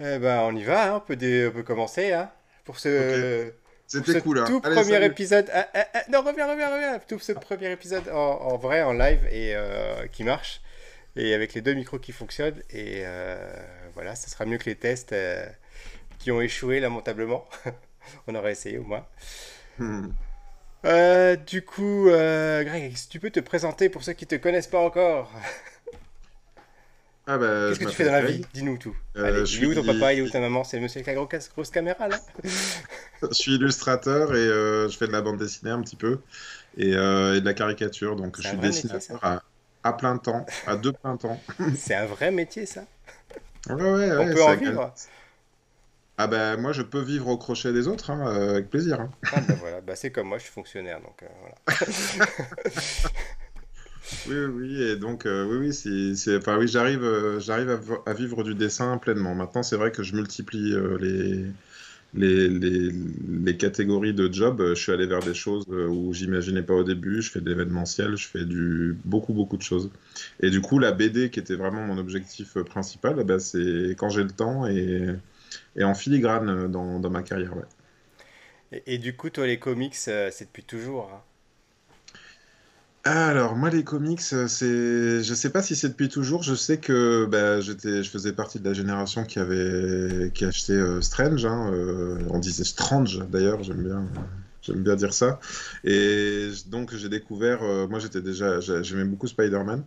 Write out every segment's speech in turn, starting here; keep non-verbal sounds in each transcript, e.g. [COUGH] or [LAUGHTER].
Eh ben, on y va, hein, on, peut dé- on peut commencer hein, pour ce, C'était cool. Hein. tout Allez, premier salut. épisode. Ah, ah, ah, non, reviens, reviens, reviens. Tout ce premier épisode en, en vrai, en live et euh, qui marche. Et avec les deux micros qui fonctionnent. Et euh, voilà, ça sera mieux que les tests euh, qui ont échoué lamentablement. [LAUGHS] on aurait essayé au moins. Hmm. Du coup, Greg, si tu peux te présenter pour ceux qui te connaissent pas encore? Ah bah, Qu'est-ce que tu fais dans la vie Dis-nous tout. Euh, Allez, je est où ton suis- papa, il est où ta maman C'est le monsieur avec la grosse, grosse caméra là. [LAUGHS] [LAUGHS] Je suis illustrateur et euh, je fais de la bande dessinée un petit peu et, euh, et de la caricature. Donc je suis métier, dessinateur à, à plein temps, à deux plein temps. [LAUGHS] C'est un vrai métier ça. Ouais, ouais, On ouais, peut en vivre. Ah bah moi je peux vivre au crochet des autres hein, avec plaisir. hein. Ah bah voilà, bah c'est comme moi, je suis fonctionnaire donc euh, voilà. Oui, oui, et donc euh, oui, oui, c'est, c'est- enfin oui, j'arrive, euh, à, vivre du dessin pleinement. Maintenant, c'est vrai que je multiplie euh, les, les, les, les catégories de jobs. Je suis allé vers des choses où j'imaginais pas au début. Je fais de l'événementiel, je fais du beaucoup, beaucoup de choses. Et du coup, la BD, qui était vraiment mon objectif principal, eh ben, c'est quand j'ai le temps et, en filigrane dans, dans ma carrière. Et, du coup, toi les comics, c'est depuis toujours. hein? Alors, moi, les comics, euh, c'est, je sais pas si c'est depuis toujours. Je sais que bah, j'étais, je faisais partie de la génération qui avait, qui achetait euh, Strange. hein, euh, on disait Strange d'ailleurs. J'aime bien, j'aime bien dire ça. Et donc, j'ai découvert. moi, j'étais déjà, j'a- j'aimais beaucoup Spider-Man,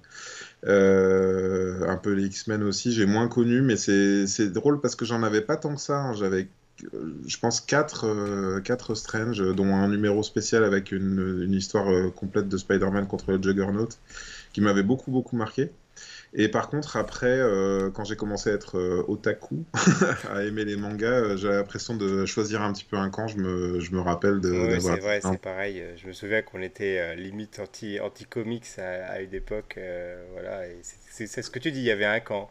un peu les X-Men aussi. J'ai moins connu, mais c'est, c'est drôle parce que j'en avais pas tant que ça. hein. J'avais je pense, quatre, euh, quatre Strange, euh, dont un numéro spécial avec une, une histoire euh, complète de Spider-Man contre le Juggernaut, qui m'avait beaucoup, beaucoup marqué. Et par contre, après, euh, quand j'ai commencé à être euh, otaku, [LAUGHS] à aimer les mangas, euh, j'avais l'impression de choisir un petit peu un camp. Je me, je me rappelle de, Ouais, c'est vrai, c'est pareil. euh, Je me souviens qu'on était euh, limite anti, anti-comics à, à une époque. euh, voilà, c'est ce que tu dis, il y avait un camp.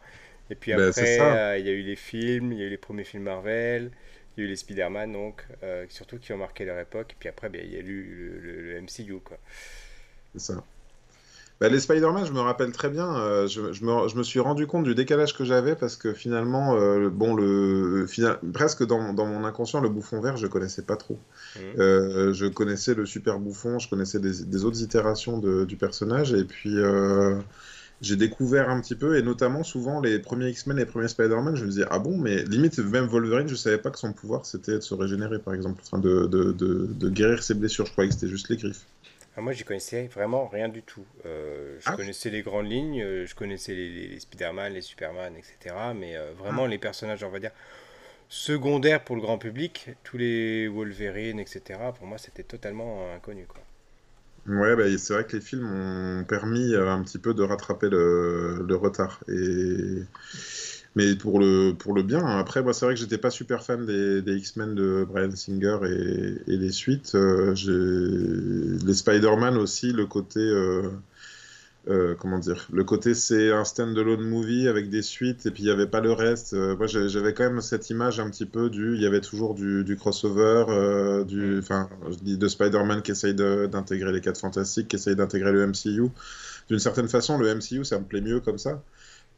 Et puis Ben, après, euh, il y a eu les films, il y a eu les premiers films Marvel, il y a eu les Spider-Man, donc, euh, surtout qui ont marqué leur époque. Et puis après, ben, il y a eu le, le- le MCU, quoi. C'est ça. Bah, les Spider-Man, je me rappelle très bien. euh, je, je me, je me suis rendu compte du décalage que j'avais parce que finalement, euh, bon, le, final- presque dans, dans mon inconscient, le bouffon vert, je connaissais pas trop. Mhm. Euh, je connaissais le super bouffon, je connaissais des, des autres itérations de- du personnage et puis j'ai découvert un petit peu et notamment souvent les premiers X-Men, les premiers Spider-Man, je me disais ah bon, mais limite même Wolverine, je savais pas que son pouvoir c'était de se régénérer par exemple, enfin de, de, de, de guérir ses blessures. Je croyais que c'était juste les griffes. Ah, moi, j'y connaissais vraiment rien du tout. Euh, je Ah. connaissais les grandes lignes, euh, je connaissais les, les- les Spider-Man, les Superman, etc. Mais euh, vraiment, les personnages, on va dire, secondaires pour le grand public, tous les Wolverine, etc., pour moi, c'était totalement inconnu, quoi. Ouais, bah, c'est vrai que les films ont permis euh, un petit peu de rattraper le, retard. Et... Mais pour le, pour le bien, hein. après, moi, c'est vrai que j'étais pas super fan des, X-Men de Bryan Singer et, les suites. Euh, les Spider-Man aussi, le côté. euh, euh, comment dire? Le côté, c'est un stand-alone movie avec des suites et puis il n'y avait pas le reste. Euh, moi, j'avais quand même cette image un petit peu du. Il y avait toujours du, du crossover, euh, du, enfin, je dis de Spider-Man qui essaye d'intégrer les 4 Fantastiques, qui essaye d'intégrer le MCU. D'une certaine façon, le MCU, ça me plaît mieux comme ça.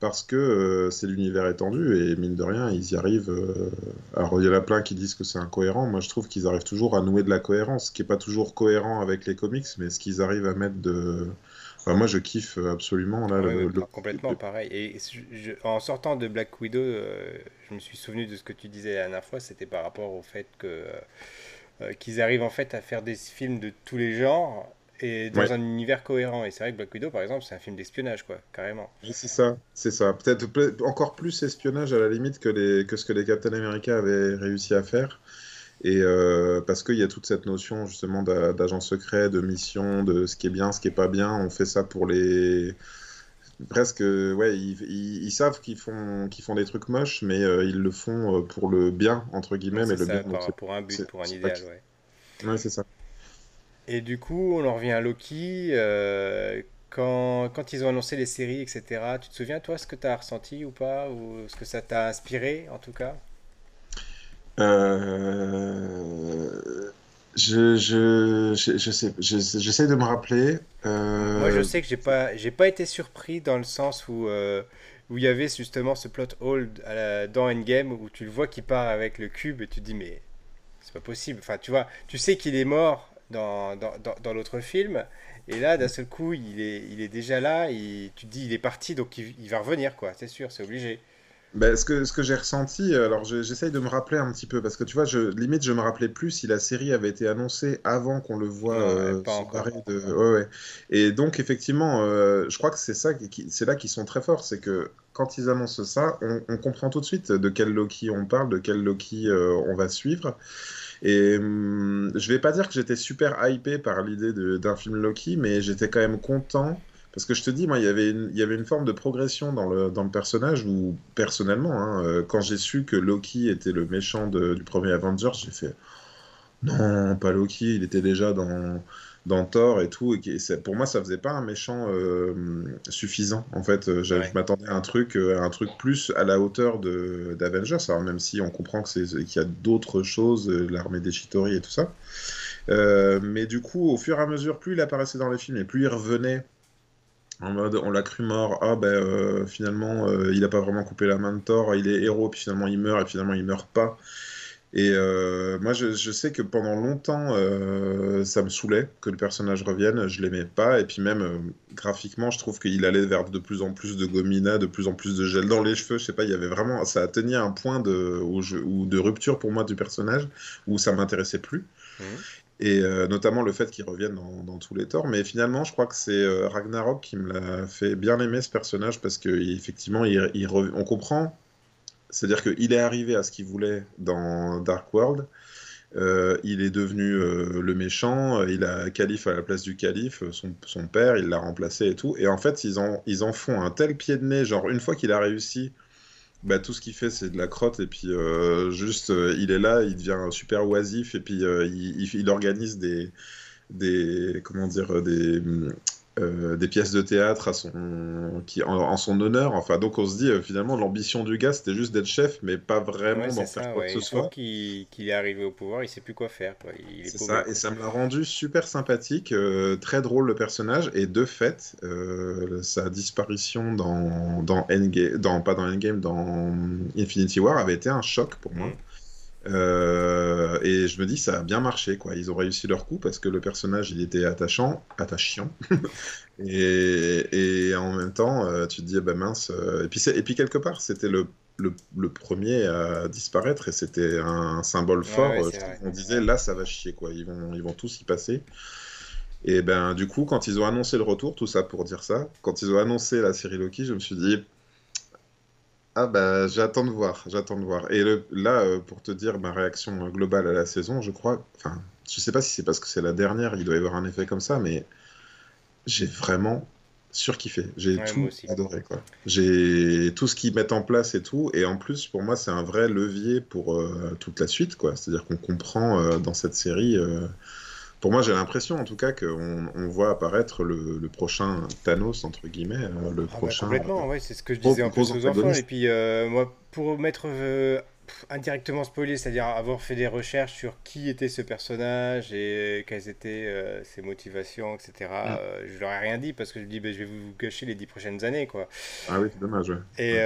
Parce que euh, c'est l'univers étendu et mine de rien, ils y arrivent. euh, Alors, il y en a plein qui disent que c'est incohérent. Moi, je trouve qu'ils arrivent toujours à nouer de la cohérence, ce qui n'est pas toujours cohérent avec les comics, mais ce qu'ils arrivent à mettre de. Enfin, moi, je kiffe absolument là, Ouais, le- le- complètement le- pareil. Et je- en sortant de Black Widow, euh, je me suis souvenu de ce que tu disais la dernière fois, c'était par rapport au fait que euh, euh, qu'ils arrivent en fait à faire des films de tous les genres et dans Ouais. un univers cohérent. Et c'est vrai que Black Widow, par exemple, c'est un film d'espionnage, quoi, carrément. C'est ça, c'est ça. Peut-être peut- encore plus espionnage à la limite que, les, que ce que les Captain America avaient réussi à faire. Et euh, parce qu'il y a toute cette notion justement d'a- d'agent secret, de mission, de ce qui est bien, ce qui est pas bien. On fait ça pour les. Presque, ouais, ils, ils- ils savent qu'ils font, qu'ils font des trucs moches, mais euh, ils le font euh, pour le bien, entre guillemets. Mais le ça, bien, par- donc c'est pour un but, pour un pas idéal, ouais. ouais, c'est ça. Et du coup, on en revient à Loki. euh, quand, quand ils ont annoncé les séries, etc., tu te souviens, toi, ce que tu as ressenti ou pas Ou ce que ça t'a inspiré, en tout cas? Euh, je, je, je, je sais, je- j'essaie de me rappeler. Moi, je Euh, sais que j'ai pas, pas été surpris dans le sens où euh, où il y avait justement ce plot hole dans Endgame où tu le vois qui part avec le cube et tu te dis mais c'est pas possible. Enfin, tu vois, tu sais qu'il est mort dans, dans, dans, l'autre film et là d'un seul coup il est, il est déjà là tu te dis il est parti donc il va revenir quoi, c'est sûr, c'est obligé. Ben, ce que, ce que j'ai ressenti, alors j'essaye de me rappeler un petit peu, parce que tu vois, je, limite, je me rappelais plus si la série avait été annoncée avant qu'on le voit euh, de... Ouais, ouais. Et donc, effectivement, euh, je crois que c'est ça, qui, c'est là qu'ils sont très forts, c'est que quand ils annoncent ça, on, comprend tout de suite de quel Loki on parle, de quel Loki euh, on va suivre. Et hum, je vais pas dire que j'étais super hypé par l'idée d'un film Loki, mais j'étais quand même content parce que je te dis, moi, il y avait une, il y avait une forme de progression dans le, dans le personnage où, personnellement, hein, euh, quand j'ai su que Loki était le méchant du premier Avengers, j'ai fait non, pas Loki, il était déjà dans, dans Thor et tout. Et pour moi, ça faisait pas un méchant euh, suffisant. En fait, euh, je m'attendais à un truc, un truc plus à la hauteur d'Avengers. Alors même si on comprend que c'est qu'il y a d'autres choses, l'armée des Chitori et tout ça. mais du coup, au fur et à mesure, plus il apparaissait dans les films et plus il revenait on l'a cru mort, ah ben euh, finalement euh, il a pas vraiment coupé la main de Thor, il est héros, puis finalement il meurt, et finalement il meurt pas. Et euh, moi je, sais que pendant longtemps ça me saoulait que le personnage revienne, je l'aimais pas, et puis même graphiquement je trouve qu'il allait vers de plus en plus de gomina, de plus en plus de gel dans les cheveux, je sais pas, il y avait vraiment, ça atteignait un point de rupture pour moi du personnage, où ça m'intéressait plus. Mmh et euh, notamment le fait qu'il revienne dans, tous les torts. Mais finalement, je crois que c'est euh, Ragnarok qui me l'a fait bien aimer ce personnage parce qu'effectivement, il, il on comprend. C'est-à-dire qu'il est arrivé à ce qu'il voulait dans Dark World. Euh, il est devenu le méchant, il a calife à la place du calife, son, père, il l'a remplacé et tout. Et en fait, ils en font un tel pied de nez, genre une fois qu'il a réussi bah, tout ce qu'il fait, c'est de la crotte. Et puis, euh, juste, euh, il est là, il devient super oisif. Et puis, euh, il, il, organise des, des. Comment dire Des. Euh, des pièces de théâtre à son, qui, en, son honneur. Enfin, donc on se dit finalement l'ambition du gars c'était juste d'être chef, mais pas vraiment d'en faire quoi que ce soit. qu'il est arrivé au pouvoir, il sait plus quoi faire. C'est ça, et ça m'a rendu super sympathique, très drôle le personnage, et de fait, sa disparition dans, dans Endgame, dans, pas dans Endgame, dans Infinity War avait été un choc pour moi. Mm. Euh, et je me dis, ça a bien marché, quoi. Ils ont réussi leur coup parce que le personnage, il était attachant, attachant. [LAUGHS] et, et, en même temps, euh, tu te dis, bah mince. Euh, et, puis et puis, quelque part, c'était le, le, premier à disparaître et c'était un, symbole fort. on disait, là, ça va chier, quoi. Ils vont, ils vont tous y passer. Et ben, du coup, quand ils ont annoncé le retour, tout ça pour dire ça, quand ils ont annoncé la série Loki, je me suis dit, ah bah j'attends de voir, j'attends de voir. Et là, euh, pour te dire ma réaction globale à la saison, je crois, enfin, je sais pas si c'est parce que c'est la dernière, il doit y avoir un effet comme ça, mais j'ai vraiment surkiffé. J'ai tout adoré, quoi. J'ai tout ce qu'ils mettent en place et tout, et en plus, pour moi, c'est un vrai levier pour euh, toute la suite, quoi. C'est-à-dire qu'on comprend euh, dans cette série pour moi, j'ai l'impression en tout cas qu'on on voit apparaître le, prochain Thanos, entre guillemets. Euh, le ah bah, prochain, complètement, ouais, c'est ce que je disais en plus aux enfants. Et puis, euh, moi, pour mettre euh, indirectement spoilé, c'est-à-dire avoir fait des recherches sur qui était ce personnage et quelles étaient ses motivations, etc., mm. je leur ai rien dit parce que je dis, bah, je vais vous gâcher les dix prochaines années. Quoi. Ah oui, c'est dommage. Et,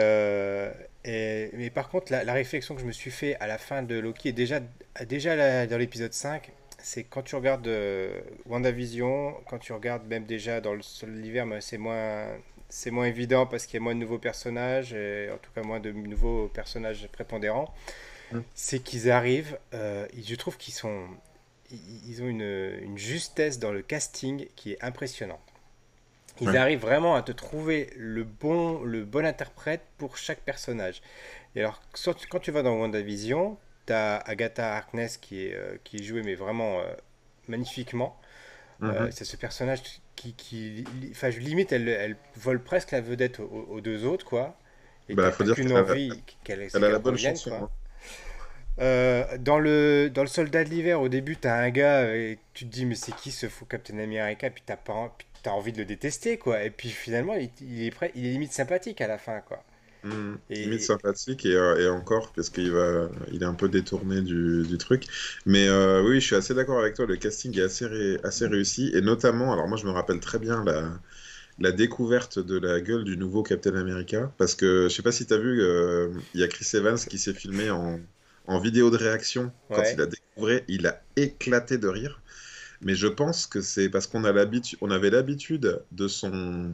et, mais par contre, la, la, réflexion que je me suis fait à la fin de Loki, est déjà, déjà dans l'épisode 5, c'est quand tu regardes euh, WandaVision, quand tu regardes même déjà dans le l'hiver, c'est moins c'est moins évident parce qu'il y a moins de nouveaux personnages, et en tout cas moins de nouveaux personnages prépondérants. Hum. C'est qu'ils arrivent, euh, je trouve qu'ils sont, ils, ont une, une, justesse dans le casting qui est impressionnante. Ils arrivent vraiment à te trouver le bon, le bon interprète pour chaque personnage. Et alors, quand tu vas dans WandaVision, Agatha Harkness qui est, euh, qui est jouée, mais vraiment euh, magnifiquement. Euh, mhm. c'est ce personnage qui, qui enfin, limite, elle, elle, vole presque la vedette aux, deux autres, quoi. Et bah, faut dire qu'elle envie qu'elle a la bonne chanson. Hein. dans, le, dans le Soldat de l'hiver, au début, t'as un gars et tu te dis, mais c'est qui ce fou Captain America? Puis t'as pas, as envie de le détester, quoi. Et puis finalement, il, il, est prêt, il est limite sympathique à la fin, quoi. Mmh, limite sympathique et, euh, et, encore parce qu'il va, il est un peu détourné du, du truc. Mais euh, oui, je suis assez d'accord avec toi. Le casting est assez, assez réussi et notamment, alors moi je me rappelle très bien la, la découverte de la gueule du nouveau Captain America. Parce que je sais pas si tu as vu, euh, il y a Chris Evans qui s'est filmé en, en vidéo de réaction quand il a découvert. Il a éclaté de rire. Mais je pense que c'est parce qu'on a l'habitude, on avait l'habitude de son,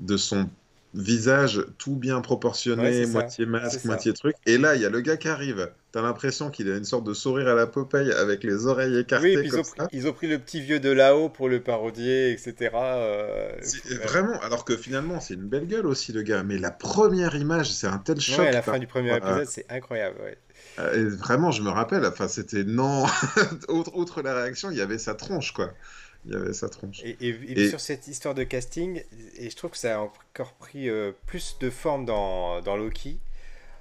de son visage tout bien Ouais, proportionné, moitié masque, ça. moitié truc. Et là, il y a le gars qui arrive. T'as l'impression qu'il a une sorte de sourire à la Popeye avec les oreilles Oui, et écartées puis ils comme ont, pris, ça. ils ont pris le petit vieux de là-haut pour le parodier, etc. euh, ouais. vraiment, alors que finalement, c'est une belle gueule aussi, le gars. Mais la première image, c'est un tel Ouais, choc. à la par fin du premier épisode, c'est incroyable. ouais. Euh, et vraiment, je me rappelle, enfin, c'était non. [LAUGHS] Outre, outre la réaction, il y avait sa tronche, quoi. Il y avait sa tronche. Et, et- sur cette histoire de casting, et je trouve que ça a encore pris euh, plus de forme dans, dans Loki,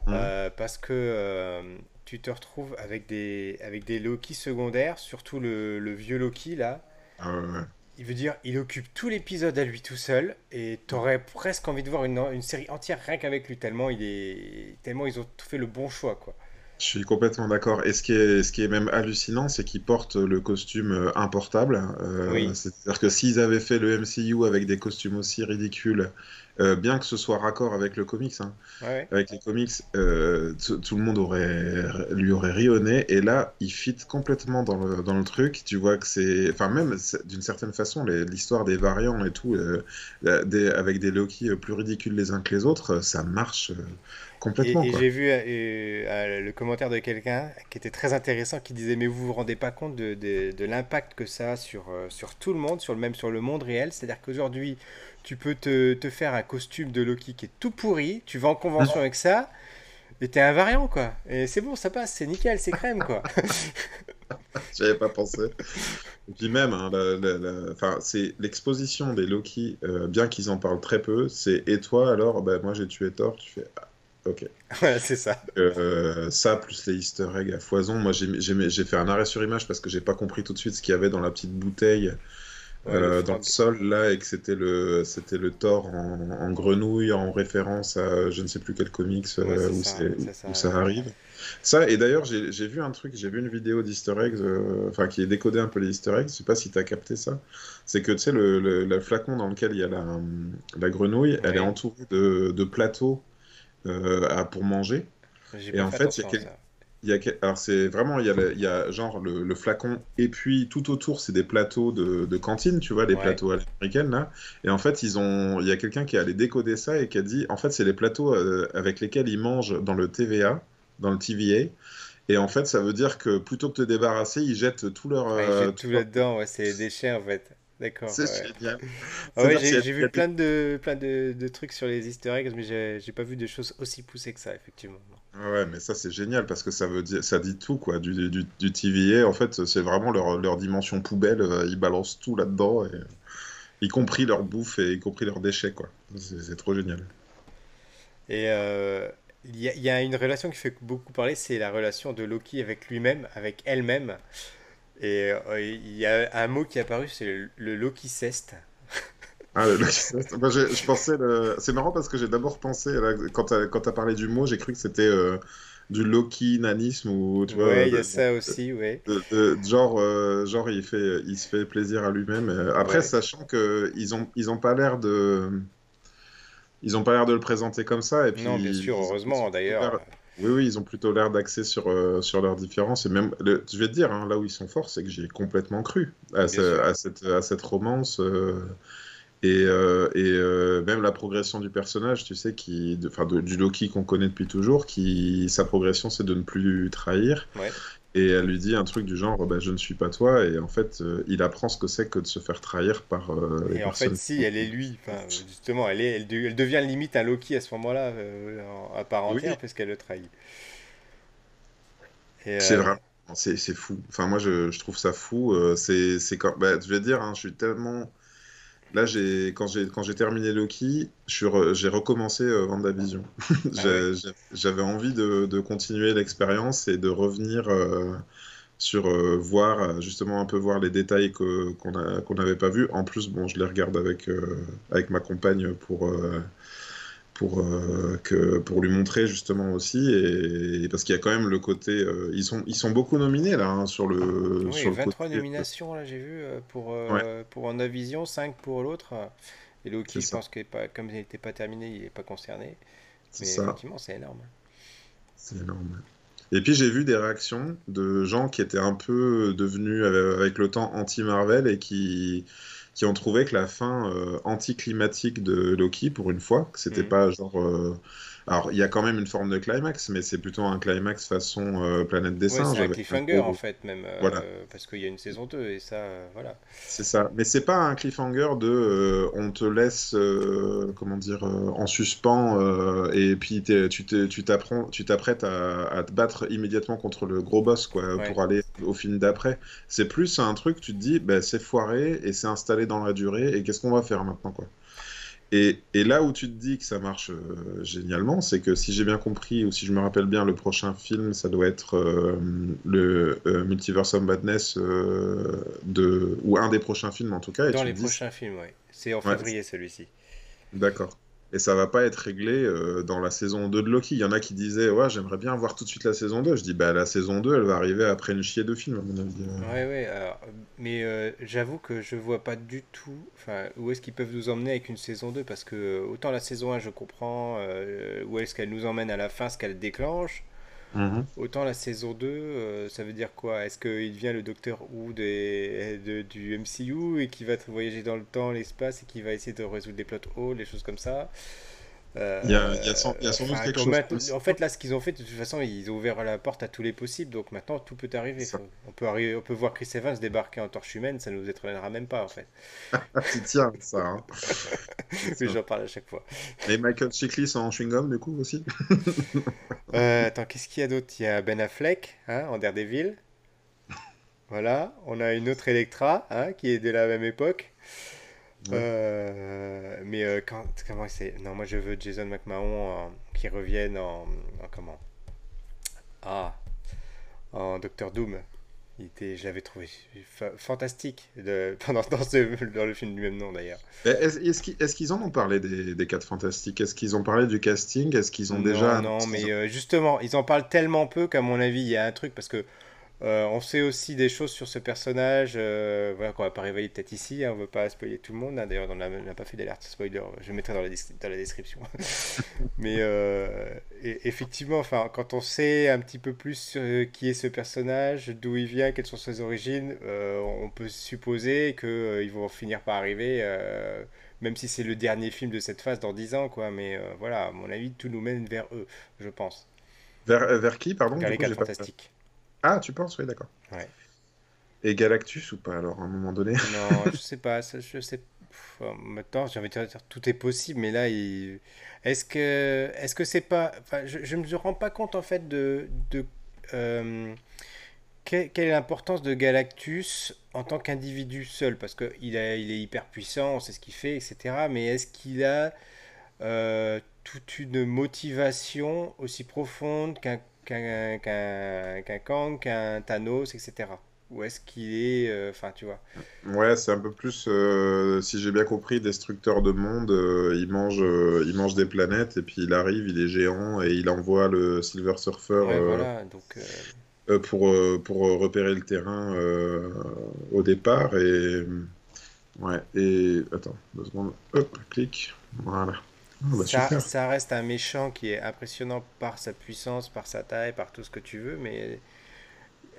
euh, parce que euh, tu te retrouves avec des, avec des Loki secondaires, surtout le, le vieux Loki là. Ah ouais, ouais. Il veut dire, il occupe tout l'épisode à lui tout seul, et t'aurais presque envie de voir une, une série entière rien qu'avec lui, tellement, il est, tellement ils ont fait le bon choix, quoi. Je suis complètement d'accord. Et ce qui est, ce qui est même hallucinant, c'est qu'ils portent le costume euh, importable. Euh, Oui. C'est-à-dire que s'ils avaient fait le MCU avec des costumes aussi ridicules, euh, bien que ce soit raccord avec le comics, hein, Ouais, avec les comics, euh, tout le monde aurait, lui aurait rionné. Et là, il fit complètement dans le, dans le truc. Tu vois que c'est. Enfin, même d'une certaine façon, l'histoire des variants et tout, euh, des- avec des Loki plus ridicules les uns que les autres, ça marche Et, complètement. et j'ai vu le commentaire de quelqu'un qui était très intéressant, qui disait mais vous vous rendez pas compte de, de- de l'impact que ça a sur, sur tout le monde, sur le même sur le monde réel. C'est-à-dire qu'aujourd'hui tu peux te, te faire un costume de Loki qui est tout pourri, tu vas en convention avec ça. Et t'es un variant quoi. Et c'est bon, ça passe, c'est nickel, c'est crème quoi. [LAUGHS] J'avais pas pensé. Et puis même, hein, la- la- la- enfin, c'est l'exposition des Loki, euh, bien qu'ils en parlent très peu, c'est et toi alors, bah, moi j'ai tué Thor, tu fais ah, ok. [LAUGHS] Voilà, c'est ça. Euh, ça plus les Easter eggs à foison. Moi j'ai fait un arrêt sur image parce que j'ai pas compris tout de suite ce qu'il y avait dans la petite bouteille Ouais, euh, dans le sol là et que c'était le c'était le Thor en, en grenouille en référence à je ne sais plus quel comics euh, Ouais, où, ça, c'est- c'est ça. où ça arrive. Ça, et d'ailleurs, j'ai j'ai vu un truc, j'ai vu une vidéo d'Easter eggs, euh, enfin qui est décodé un peu les Easter eggs, je sais pas si tu as capté ça. C'est que tu sais, le, le- le flacon dans lequel il y a la, la grenouille, elle est entourée de, de plateaux à, pour manger. Et en fait il y a quel-. Il y a, alors c'est vraiment, il y a, le- il y a genre le, le flacon, et puis tout autour, c'est des plateaux de, de cantine, tu vois, les Ouais. plateaux à l'américaine là. Et en fait, ils ont, il y a quelqu'un qui a allé décoder ça et qui a dit, en fait, c'est les plateaux euh, avec lesquels ils mangent dans le TVA, dans le TVA. Et en fait, ça veut dire que plutôt que de te débarrasser, ils jettent tout leur. Ouais, euh, j'ai tout là-dedans, ouais, c'est des déchets en fait. D'accord. C'est ouais. génial. [LAUGHS] Ah ouais, j'ai vu plein de, plein de, de trucs sur les easter eggs, mais j'ai j'ai pas vu de choses aussi poussées que ça, effectivement. Ouais, mais ça c'est génial parce que ça veut dire, ça dit tout quoi. Du, du, du TVA, en fait, c'est vraiment leur, leur dimension poubelle. euh, Ils balancent tout là-dedans, y compris leur bouffe et y compris leurs déchets quoi. C'est trop génial. Et euh, il y a, il y a une relation qui fait beaucoup parler, c'est la relation de Loki avec lui-même, avec elle-même. Et euh, il y a un mot qui est apparu, c'est le, le Loki ceste. Ah, le- le- [LAUGHS] Moi, j'ai- je pensais le... C'est marrant parce que j'ai d'abord pensé quand quand t'as parlé du mot, j'ai cru que c'était euh, du Loki-nanisme ou tu vois. Ouais, il y a de- ça aussi, ouais. de- genre, euh, genre il fait, il se fait plaisir à lui-même. Euh, Après, Ouais. sachant que ils ont, ils ont pas l'air de, ils ont pas l'air de le présenter comme ça. Et puis, Non, bien sûr, heureusement d'ailleurs. Oui, oui, ils ont plutôt l'air d'axer sur, euh, sur leurs différences. Et même, le- je vais te dire, hein, là où ils sont forts, c'est que j'y ai complètement cru à, ce- cette, à cette romance. euh, et euh, et euh, même la progression du personnage, tu sais, qui, de- du Loki qu'on connaît depuis toujours, qui, sa progression, c'est de ne plus trahir. Ouais. Et elle lui dit un truc du genre, bah, je ne suis pas toi. Et en fait, euh, il apprend ce que c'est que de se faire trahir par euh, les Et en fait, si, elle est lui. Enfin, justement, elle, est, elle, de- elle devient limite un Loki à ce moment-là, euh, en- à part Oui. entière, parce qu'elle le trahit. C'est vraiment, c'est fou. Enfin, moi, je, je trouve ça fou. c'est, c'est quand, bah, je vais dire, hein, je suis tellement. Là, j'ai, quand j'ai, quand j'ai terminé Loki, j'ai recommencé euh, WandaVision. [LAUGHS] J'ai- J'avais envie de, de continuer l'expérience et de revenir euh, sur euh, voir, euh, justement, un peu voir les détails qu'on n'avait pas vus. En plus, bon, je les regarde avec, avec ma compagne pour. Euh, pour, euh, que, pour lui montrer justement aussi, et, et parce qu'il y a quand même le côté. euh, ils, sont, ils sont beaucoup nominés là hein, sur le, oui, sur le 23 côté. nominations, là, j'ai vu, euh, pour, euh, pour WandaVision, 5 pour l'autre. Et Loki, je pense que comme il n'était pas terminé, il n'est pas concerné. Mais ça. effectivement, c'est énorme. C'est énorme. Et puis j'ai vu des réactions de gens qui étaient un peu devenus avec le temps anti-Marvel et qui, qui ont trouvé que la fin euh, anticlimatique de Loki, pour une fois, que c'était mm. pas genre euh, alors, il y a quand même une forme de climax, mais c'est plutôt un climax façon euh, Planète des Singes. c'est un cliffhanger en fait, même. Euh, voilà. parce qu'il y a une saison 2 et ça, euh, voilà. C'est ça. Mais c'est pas un cliffhanger de on te laisse, comment dire, en suspens et puis tu t'apprêtes à, à, te battre immédiatement contre le gros boss quoi, pour aller au film d'après. C'est plus un truc, tu te dis, bah, c'est foiré et c'est installé dans la durée et qu'est-ce qu'on va faire maintenant quoi? Et, là où tu te dis que ça marche euh, génialement, c'est que si j'ai bien compris, ou si je me rappelle bien, le prochain film, ça doit être euh, le euh, Multiverse of Madness, de, ou un des prochains films en tout cas. Dans les prochains films, oui. C'est en février celui-ci. D'accord. Et ça va pas être réglé euh, dans la saison 2 de Loki. Il y en a qui disaient Ouais, j'aimerais bien voir tout de suite la saison 2. Je dis Bah, la saison 2, elle va arriver après une chier de film, à mon avis. Ouais, ouais. mais euh, j'avoue que je vois pas du tout où est-ce qu'ils peuvent nous emmener avec une saison 2. Parce que euh, autant la saison 1, je comprends où est-ce qu'elle nous emmène à la fin, ce qu'elle déclenche. Mhm. Autant la saison 2, euh, ça veut dire quoi? Est-ce qu'il vient le docteur Who des, du MCU et qui va voyager dans le temps, l'espace et qui va essayer de résoudre des plot holes, des choses comme ça? Il y a, sans, doute quelque chose. En fait, là, ce qu'ils ont fait, de toute façon, ils ont ouvert la porte à tous les possibles. Donc maintenant, tout peut arriver. On peut, arriver, on peut voir Chris Evans débarquer en torche humaine, ça ne nous étonnera même pas, en fait. [LAUGHS] Tiens, ça. Hein. [LAUGHS] Mais j'en parle à chaque fois. Et Michael Chiklis en chewing-gum, du coup, aussi? [LAUGHS] Euh, Attends, qu'est-ce qu'il y a d'autre? Il y a Ben Affleck hein, en Daredevil. Voilà. On a une autre Electra hein, qui est de la même époque. Euh, mais euh, quand, comment c'est Non, moi je veux Jason McMahon qui revienne en, comment? Ah, en Docteur Doom. Il était, je l'avais trouvé fantastique de, [LAUGHS] pendant dans, dans, le film du même nom d'ailleurs. Est-ce qu'ils en ont parlé des, des 4 fantastiques? Est-ce qu'ils ont parlé du casting? Est-ce qu'ils ont déjà Non, mais euh, justement, ils en parlent tellement peu qu'à mon avis, il y a un truc parce que euh, on sait aussi des choses sur ce personnage euh, voilà, qu'on va pas révéler peut-être ici, hein, on veut pas spoiler tout le monde, hein. d'ailleurs on n'a pas fait d'alerte spoiler, je mettrai dans la, dans la description. [LAUGHS] Mais euh, effectivement, enfin, quand on sait un petit peu plus qui est ce personnage, d'où il vient, quelles sont ses origines, on peut supposer qu'ils vont finir par arriver, même si c'est le dernier film de cette phase dans 10 ans, quoi. Mais voilà, à mon avis, tout nous mène vers eux, je pense. Vers, vers qui, pardon Vers les quatre fantastiques. Ah, tu penses, oui, d'accord. Ouais. Et Galactus ou pas, alors, à un moment donné? Non, je sais pas. je sais. maintenant, j'ai envie de dire tout est possible, mais là, il... est-ce que est-ce que c'est pas. Enfin, je ne me rends pas compte, en fait, de. de euh, quelle, est l'importance de Galactus en tant qu'individu seul Parce qu'il il est hyper puissant, on sait ce qu'il fait, etc. Mais est-ce qu'il a euh, toute une motivation aussi profonde qu'un qu'un Kang, qu'un Thanos, etc. Ou est-ce qu'il est. Euh, enfin, tu vois. Ouais, c'est un peu plus, euh, si j'ai bien compris, destructeur de monde. Euh, il, mange, il mange des planètes et puis il arrive, il est géant et il envoie le Silver Surfer. voilà, donc. pour, pour repérer le terrain au départ et. Ouais, et. Attends, deux secondes. Hop, clic. Voilà. Ah, bah, ça, reste un méchant qui est impressionnant par sa puissance, par sa taille, par tout ce que tu veux, mais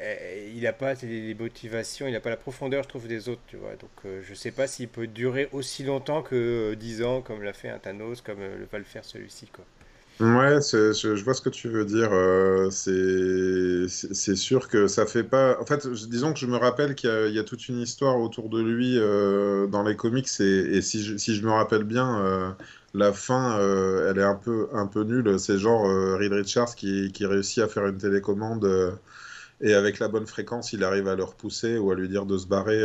eh, il n'a pas les motivations, il n'a pas la profondeur, je trouve, des autres, tu vois. Donc, euh, je sais pas s'il peut durer aussi longtemps que 10 euh, ans, comme l'a fait un Thanos, comme euh, le va le faire celui-ci, quoi. Ouais, je, vois ce que tu veux dire. c'est sûr que ça fait pas. En fait, disons que je me rappelle qu'il y, a toute une histoire autour de lui dans les comics, et, si, je, me rappelle bien, la fin, euh, elle est un peu, nulle. C'est genre euh, Reed Richards qui, réussit à faire une télécommande euh, et avec la bonne fréquence, il arrive à le repousser ou à lui dire de se barrer.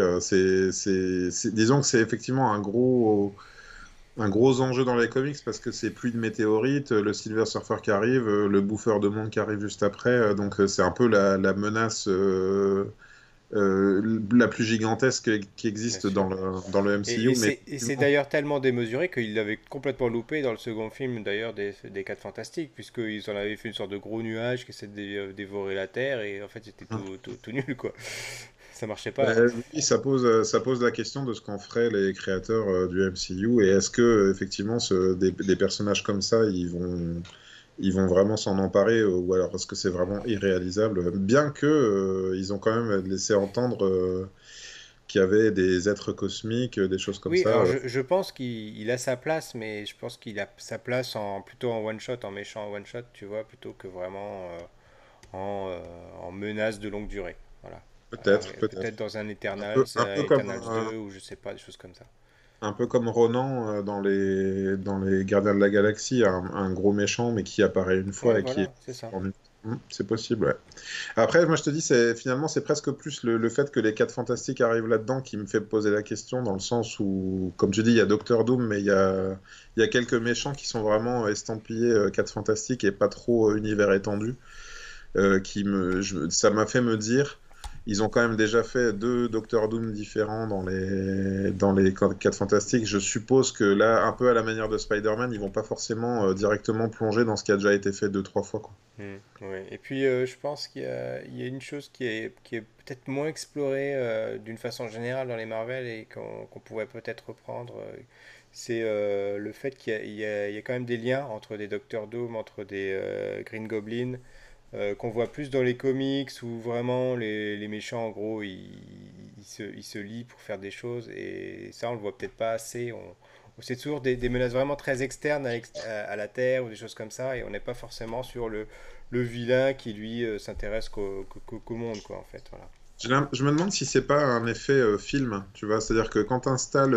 disons que c'est effectivement un gros, un gros enjeu dans les comics parce que c'est pluie de météorites, le Silver Surfer qui arrive, le bouffeur de monde qui arrive juste après. donc c'est un peu la, la menace euh, la plus gigantesque qui existe dans le, dans le MCU. Et, c'est d'ailleurs tellement démesuré qu'il l'avait complètement loupé dans le second film d'ailleurs des, des 4 Fantastiques, puisqu'ils en avaient fait une sorte de gros nuage qui essaie de dévorer la Terre, et en fait c'était tout, tout, nul quoi. Ça marchait pas. Euh, oui, ça pose, ça pose la question de ce qu'en feraient les créateurs euh, du MCU et est-ce que effectivement ce, des, des, personnages comme ça, ils vont, ils vont vraiment s'en emparer ou alors est-ce que c'est vraiment irréalisable? Bien que euh, ils ont quand même laissé entendre euh, qu'il y avait des êtres cosmiques, des choses comme oui, ça. Alors je, je, pense qu'il a sa place, mais je pense qu'il a sa place en plutôt en one shot, en méchant en one shot, tu vois, plutôt que vraiment en, en menace de longue durée. Voilà. Peut-être, Euh, peut-être. Peut-être dans un Eternal, Un peu- un peu comme Eternals un- 2 ou je sais pas, des choses comme ça. Un peu comme Ronan euh, dans les, dans les Gardiens de la Galaxie, un, un gros méchant mais qui apparaît une fois Ouais, et qui est c'est ça. en Hmm, C'est possible, ouais. Après, moi je te dis, c'est finalement c'est presque plus le, le fait que les 4 fantastiques arrivent là-dedans qui me fait poser la question, dans le sens où, comme tu dis, il y a Doctor Doom, mais il y a, il y a quelques méchants qui sont vraiment estampillés 4 fantastiques et pas trop euh, univers étendu, euh, qui me, je- ça m'a fait me dire, ils ont quand même déjà fait deux Doctor Doom différents dans les, dans les 4 fantastiques. Je suppose que là, un peu à la manière de Spider-Man, ils vont pas forcément euh, directement plonger dans ce qui a déjà été fait deux, trois fois, quoi. Hmm. Et puis euh, je pense qu'il y a, une chose qui est, qui est peut-être moins explorée euh, d'une façon générale dans les Marvel et qu'on pourrait peut-être reprendre, c'est le fait qu'il y a, quand même des liens entre des Doctor Doom, entre des Green Goblin, euh, qu'on voit plus dans les comics où vraiment les, méchants en gros ils, se, ils se lient pour faire des choses et ça on le voit peut-être pas assez. On, c'est toujours des, menaces vraiment très externes à, la Terre ou des choses comme ça et on n'est pas forcément sur le, le vilain qui lui euh, s'intéresse qu'au monde quoi en fait voilà. Je me demande si c'est pas un effet euh, film, tu vois, c'est-à-dire que quand tu installes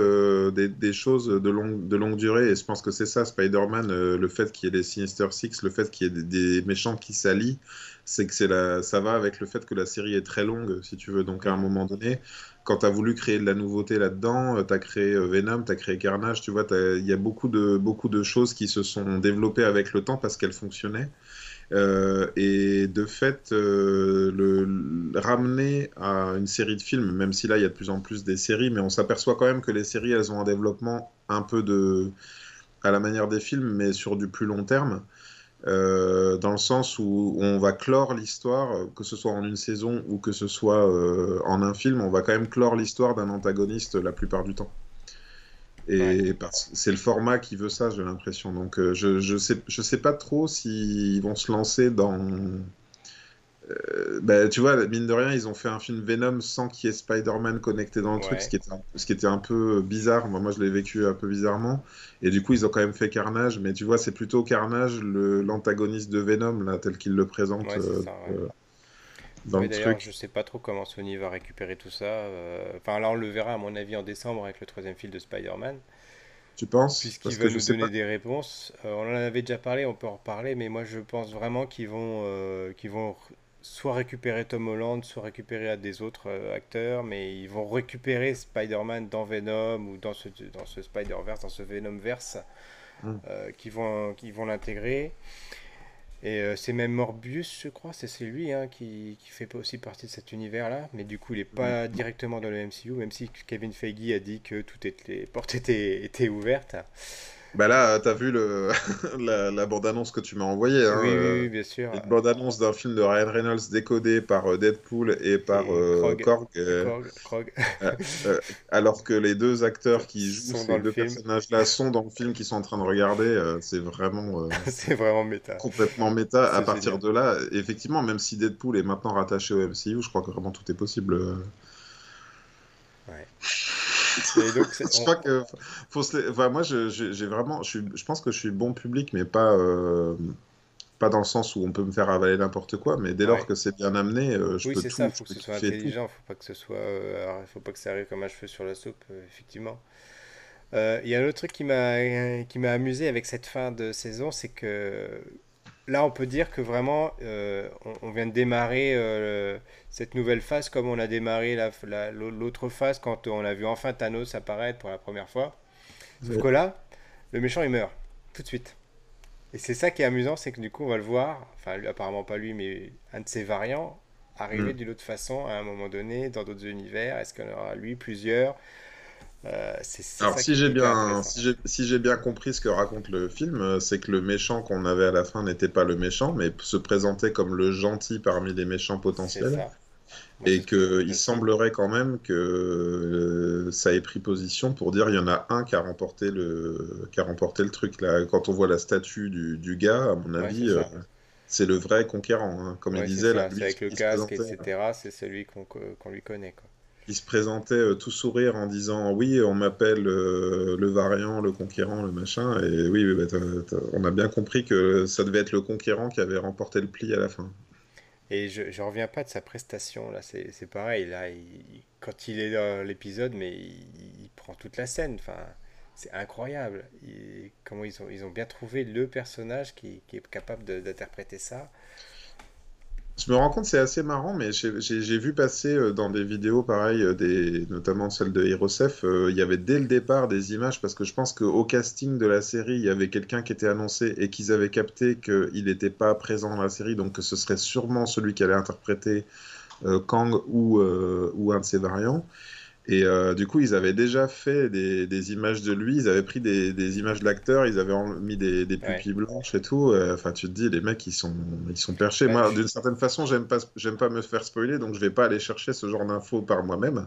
des, des choses de longue, de longue durée, et je pense que c'est ça, Spider-Man, euh, le fait qu'il y ait des Sinister Six, le fait qu'il y ait des, des méchants qui s'allient, c'est que c'est la, ça va avec le fait que la série est très longue, si tu veux. Donc à un moment donné, quand tu as voulu créer de la nouveauté là-dedans, tu as créé euh, Venom, tu as créé Carnage, tu vois, il y a beaucoup de, beaucoup de choses qui se sont développées avec le temps parce qu'elles fonctionnaient. Euh, et de fait, euh, le, ramener à une série de films, même si là il y a de plus en plus des séries, mais on s'aperçoit quand même que les séries elles ont un développement un peu de à la manière des films, mais sur du plus long terme, euh, dans le sens où on va clore l'histoire, que ce soit en une saison ou que ce soit en un film, on va quand même clore l'histoire d'un antagoniste la plupart du temps. Et Ouais. c'est le format qui veut ça, j'ai l'impression. Donc euh, je, je sais, je sais pas trop s'ils vont se lancer dans. Euh, bah, tu vois, mine de rien, ils ont fait un film Venom sans qu'il y ait Spider-Man connecté dans le truc, ce qui était un, ce qui était un peu bizarre. Moi, moi, je l'ai vécu un peu bizarrement. Et du coup, ils ont quand même fait Carnage. Mais tu vois, c'est plutôt Carnage, l'antagoniste de Venom, là, tel qu'il le présente Ouais, euh, ça. Dans Oui, le d'ailleurs, truc. je sais pas trop comment Sony va récupérer tout ça. euh, Enfin, là, on le verra, à mon avis, en décembre avec le troisième film de Spider-Man, Tu penses? puisqu'il Parce va que je nous donner pas. des réponses. Euh, on en avait déjà parlé, on peut en reparler, mais moi, je pense vraiment qu'ils vont, euh, qu'ils vont soit récupérer Tom Holland, soit récupérer à des autres euh, acteurs, mais ils vont récupérer Spider-Man dans Venom ou dans ce, dans ce Spider-Verse, dans ce Venom-verse, euh, qui vont, qui vont l'intégrer. Et euh, c'est même Morbius, je crois, c'est lui hein, qui, qui fait aussi partie de cet univers-là, mais du coup il est pas directement dans le MCU, même si Kevin Feige a dit que toutes les portes étaient, étaient ouvertes. Bah là, t'as vu le... [LAUGHS] la, la bande-annonce que tu m'as envoyée, hein, Oui, oui, euh, oui, bien sûr. une bande-annonce d'un film de Ryan Reynolds décodé par euh, Deadpool et par Et euh, Krog. Korg, euh, Krog, Krog. [LAUGHS] euh, euh, alors que les deux acteurs qui jouent Sont ces deux film. personnages-là sont dans le film qu'ils sont en train de regarder, euh, c'est vraiment euh, [LAUGHS] c'est vraiment méta. complètement méta. À partir génial. de là, effectivement, même si Deadpool est maintenant rattaché au MCU, je crois que vraiment tout est possible. euh. Ouais. [LAUGHS] Et donc, c'est- Je crois que faut se la- enfin, moi, je, j'ai vraiment, je, suis- je pense que je suis bon public, mais pas, euh, pas dans le sens où on peut me faire avaler n'importe quoi. Mais dès lors Ouais. que c'est bien amené, euh, je Oui, peux c'est tout, ça, je faut que ce soit kiffer tout. intelligent, faut pas que ce soit, euh, alors, il faut pas que ça arrive comme un cheveu sur la soupe, euh, effectivement. Euh, Il y a un autre truc qui m'a qui m'a amusé avec cette fin de saison, c'est que là, on peut dire que vraiment, euh, on, on vient de démarrer euh, cette nouvelle phase comme on a démarré la- la- l'autre phase quand on a vu enfin Thanos apparaître pour la première fois. Sauf Ouais. que là, le méchant il meurt tout de suite. Et c'est ça qui est amusant, c'est que du coup on va le voir, enfin lui, apparemment pas lui, mais un de ses variants, arriver Mm. d'une autre façon à un moment donné dans d'autres univers. Est-ce qu'on aura lui plusieurs? Euh, Alors, si j'ai bien, si j'ai, si j'ai bien compris ce que raconte le film, euh, c'est que le méchant qu'on avait à la fin n'était pas le méchant, mais se présentait comme le gentil parmi les méchants potentiels. Et qu'il semblerait quand même que euh, ça ait pris position pour dire il y en a un qui a remporté le, qui a remporté le truc. Là. Quand on voit la statue du, du gars, à mon avis, c'est le vrai conquérant. Hein. Comme il disait, là, avec le casque, etc., c'est celui qu'on lui connaît. Quoi. Il se présentait euh, tout sourire en disant Oui, on m'appelle le variant, le conquérant, le machin. Et oui, bah, on a bien compris que ça devait être le conquérant qui avait remporté le pli à la fin. Et je, je reviens pas de sa prestation, là, c'est pareil, là, quand il est dans l'épisode, mais il, prend toute la scène, enfin, c'est incroyable. comment ils ont, ils ont bien trouvé le personnage qui est capable d'interpréter ça. Je me rends compte, c'est assez marrant, mais j'ai vu passer euh, dans des vidéos pareilles, euh, notamment celle de Hirosef, euh, il y avait dès le départ des images, parce que je pense qu'au casting de la série, il y avait quelqu'un qui était annoncé et qu'ils avaient capté qu'il n'était pas présent dans la série, donc que ce serait sûrement celui qui allait interpréter Kang ou, ou un de ses variants. Et euh, du coup, ils avaient déjà fait des, des, images de lui, ils avaient pris des, des images de l'acteur, ils avaient mis des, des pupilles blanches et tout. Euh, enfin, tu te dis, les mecs, ils sont, ils sont perchés. Moi, d'une certaine façon, j'aime pas, j'aime pas me faire spoiler, donc je vais pas aller chercher ce genre d'infos par moi-même.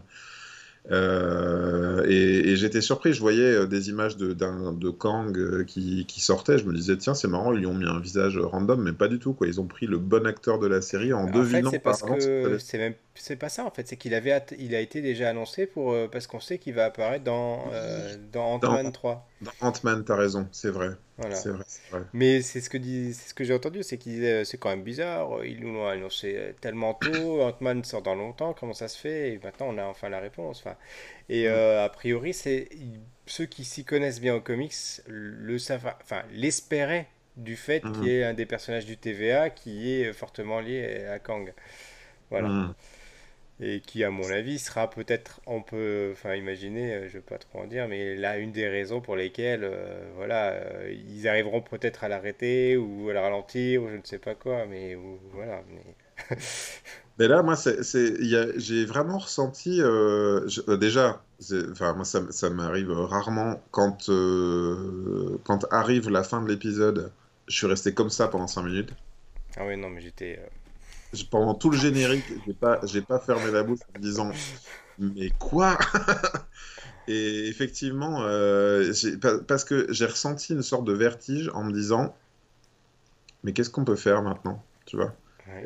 Euh, et, j'étais surpris, je voyais euh, des images de, de Kang euh, qui, qui, sortaient, je me disais tiens c'est marrant, ils lui ont mis un visage random, mais pas du tout quoi. Ils ont pris le bon acteur de la série en, devinant. c'est parce que c'est même c'est pas ça en fait, c'est qu'il avait il a été déjà annoncé pour parce qu'on sait qu'il va apparaître dans dans Ant-Man 3. Dans Ant-Man, t'as raison, c'est vrai. Mais c'est ce que dit, ce que j'ai entendu, c'est qu'il disait c'est quand même bizarre, ils nous l'ont annoncé tellement tôt, [COUGHS] Ant-Man sort dans longtemps, comment ça se fait? Et maintenant on a enfin la réponse. Enfin, et mm. euh, a priori, c'est ceux qui s'y connaissent bien aux comics le savent, enfin l'espéraient du fait mm. qu'il y ait un des personnages du TVA qui est fortement lié à Kang. Voilà. Mm et qui, à mon avis, sera peut-être, on peut, enfin, imaginer, euh, je ne vais pas trop en dire, mais là, une des raisons pour lesquelles, euh, voilà, euh, ils arriveront peut-être à l'arrêter ou à la ralentir ou je ne sais pas quoi, mais voilà. Mais... [LAUGHS] mais là, moi, j'ai vraiment ressenti, déjà, enfin, moi, ça, ça m'arrive rarement quand, quand arrive la fin de l'épisode, je suis resté comme ça pendant 5 minutes. Ah oui, non, mais j'étais pendant tout le générique, j'ai pas, j'ai pas fermé la bouche en me disant mais quoi [LAUGHS] Et effectivement, euh, parce que j'ai ressenti une sorte de vertige en me disant mais qu'est-ce qu'on peut faire maintenant, tu vois?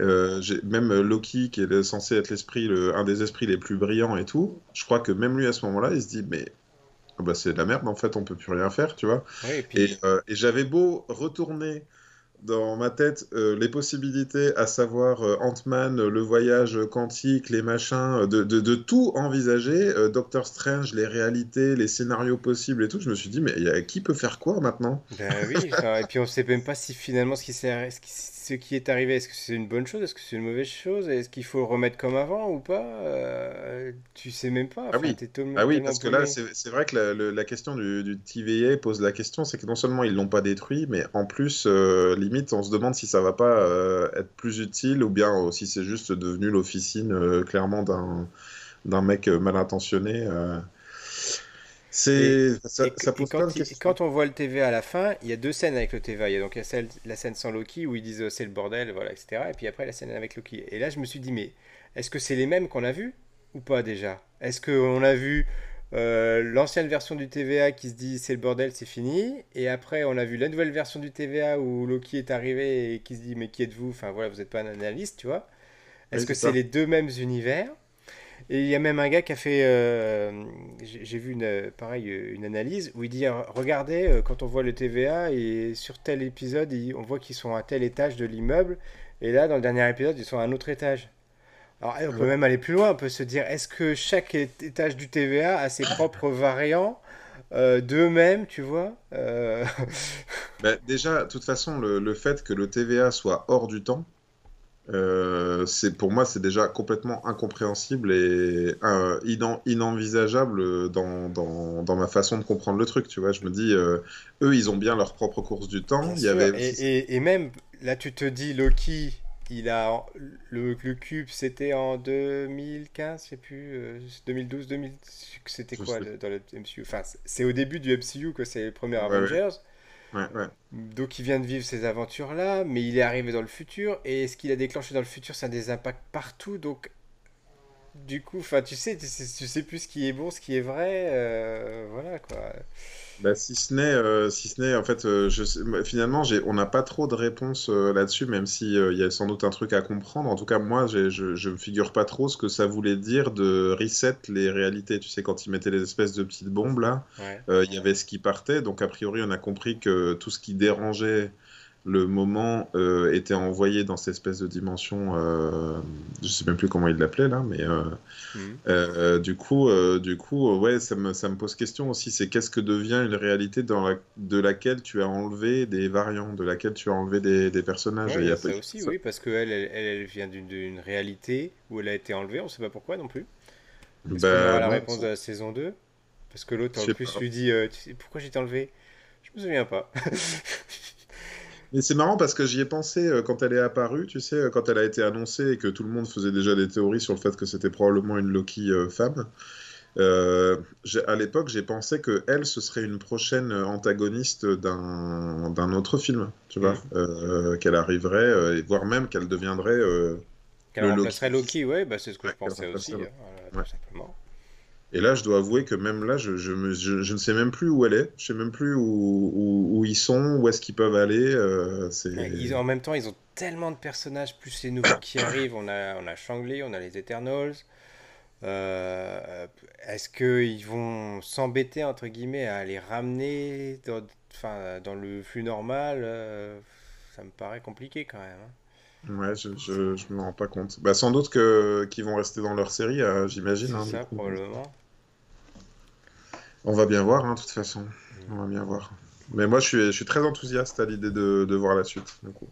Euh, même Loki, qui est censé être l'esprit, le, un des esprits les plus brillants et tout, je crois que même lui à ce moment-là, il se dit mais ah bah, c'est de la merde en fait, on peut plus rien faire, tu vois? et, euh, et j'avais beau retourner dans ma tête euh, les possibilités, à savoir euh, Ant-Man, le voyage quantique, les machins, de, de, tout envisager, euh, Doctor Strange, les réalités, les scénarios possibles et tout. Je me suis dit, mais qui peut faire quoi maintenant? Ben oui, et puis on sait même pas si finalement ce qui, qui, ce qui est arrivé, est-ce que c'est une bonne chose, est-ce que c'est une mauvaise chose, est-ce qu'il faut le remettre comme avant ou pas Tu sais même pas. ah oui, ah oui parce que là, c'est vrai que la, la question du, du, TVA pose la question, c'est que non seulement ils l'ont pas détruit, mais en plus, limite, on se demande si ça va pas euh, être plus utile ou bien si c'est juste devenu l'officine euh, clairement d'un mec euh, mal intentionné. C'est ça, pose quand, quand on voit le TVA à la fin, il y a deux scènes avec le TVA. Il y a donc la scène, sans Loki où ils disent c'est le bordel, voilà, etc. Et puis après la scène avec Loki. Et là, je me suis dit mais est-ce que c'est les mêmes qu'on a vus ou pas déjà? Est-ce qu'on a vu euh, l'ancienne version du TVA qui se dit c'est le bordel, c'est fini? Et après, on a vu la nouvelle version du TVA où Loki est arrivé et qui se dit mais qui êtes-vous? Enfin voilà, vous n'êtes pas un analyste, tu vois. Est-ce que c'est les deux mêmes univers? Et il y a même un gars qui a fait, euh, j'ai vu une, pareil, une analyse où il dit regardez, euh, quand on voit le TVA et sur tel épisode, on voit qu'ils sont à tel étage de l'immeuble. Et là, dans le dernier épisode, ils sont à un autre étage. Alors, on peut même aller plus loin, on peut se dire, est-ce que chaque étage du TVA a ses propres variants euh, d'eux-mêmes, tu vois euh... [LAUGHS] bah, Déjà, de toute façon, le, fait que le TVA soit hors du temps, euh, c'est pour moi, c'est déjà complètement incompréhensible et euh, inenvisageable dans, dans, dans, ma façon de comprendre le truc. Tu vois, je me dis, eux, ils ont bien leur propre course du temps. Il y avait... et, et, et, même, là, tu te dis, Loki, il a le, le cube, c'était en 2015, je sais plus, 2012, euh, 2000, c'était quoi dans le MCU Enfin, c'est au début du MCU que c'est le premier Avengers. Ouais, Donc il vient de vivre ces aventures-là, mais il est arrivé dans le futur, et ce qu'il a déclenché dans le futur, ça a des impacts partout. Donc du coup, enfin, tu sais, tu sais, tu sais plus ce qui est bon, ce qui est vrai, euh, voilà quoi. Bah, si ce n'est, euh, si ce n'est, en fait, euh, je sais- finalement, j'ai, on n'a pas trop de réponses là-dessus, même si il y a sans doute un truc à comprendre. En tout cas, moi, j'ai- je, je me figure pas trop ce que ça voulait dire de reset les réalités. Tu sais, quand ils mettaient les espèces de petites bombes là, Ouais. il y avait ce qui partait. Donc, a priori, on a compris que tout ce qui dérangeait le moment euh, était envoyé dans cette espèce de dimension. Euh, je sais même plus comment ils l'appelaient là, mais euh, Mhm. euh, du coup, du coup, ouais, ça me, ça me pose question aussi. C'est qu'est-ce que devient une réalité dans la, de laquelle tu as enlevé des variants, de laquelle tu as enlevé des, des personnages? Ouais, Et il y a y a ça aussi, ça- oui, parce qu'elle, elle, vient d'une réalité où elle a été enlevée, on sait pas pourquoi non plus. Bah, la réponse de la saison 2? Parce que l'autre en plus pas. lui dit Tu sais pourquoi j'ai été enlevé? Je me souviens pas. [LAUGHS] Mais c'est marrant parce que j'y ai pensé euh, quand elle est apparue, tu sais, euh, quand elle a été annoncée et que tout le monde faisait déjà des théories sur le fait que c'était probablement une Loki euh, femme. Euh, à l'époque, j'ai pensé que elle, ce serait une prochaine antagoniste d'un autre film, tu vois, Mhm. qu'elle arriverait, et voire même qu'elle deviendrait Qu'elle Le remplacerait Loki. Loki, ouais, bah, c'est ce que je pensais aussi, hein, voilà, Ouais. tout simplement. Et là, je dois avouer que même là, je, je, me- je- je ne sais même plus où elle est. Je sais même plus où, où, où ils sont, où est-ce qu'ils peuvent aller. euh, c'est... Ouais, ils- en même temps, ils ont tellement de personnages, plus les nouveaux qui [COUGHS] arrivent. On a, on a Shang-Li, on a les Eternals. Euh, est-ce qu'ils vont s'embêter, entre guillemets, à les ramener dans, enfin, dans le flux normal euh, Ça me paraît compliqué quand même. hein. Ouais, je, je, je me rends pas compte. Bah, sans doute que qu'ils vont rester dans leur série, euh, j'imagine. C'est hein, ça, probablement. On va bien voir, hein, de toute façon. On va bien voir. Mais moi, je suis, je suis très enthousiaste à l'idée de, de voir la suite. Du coup.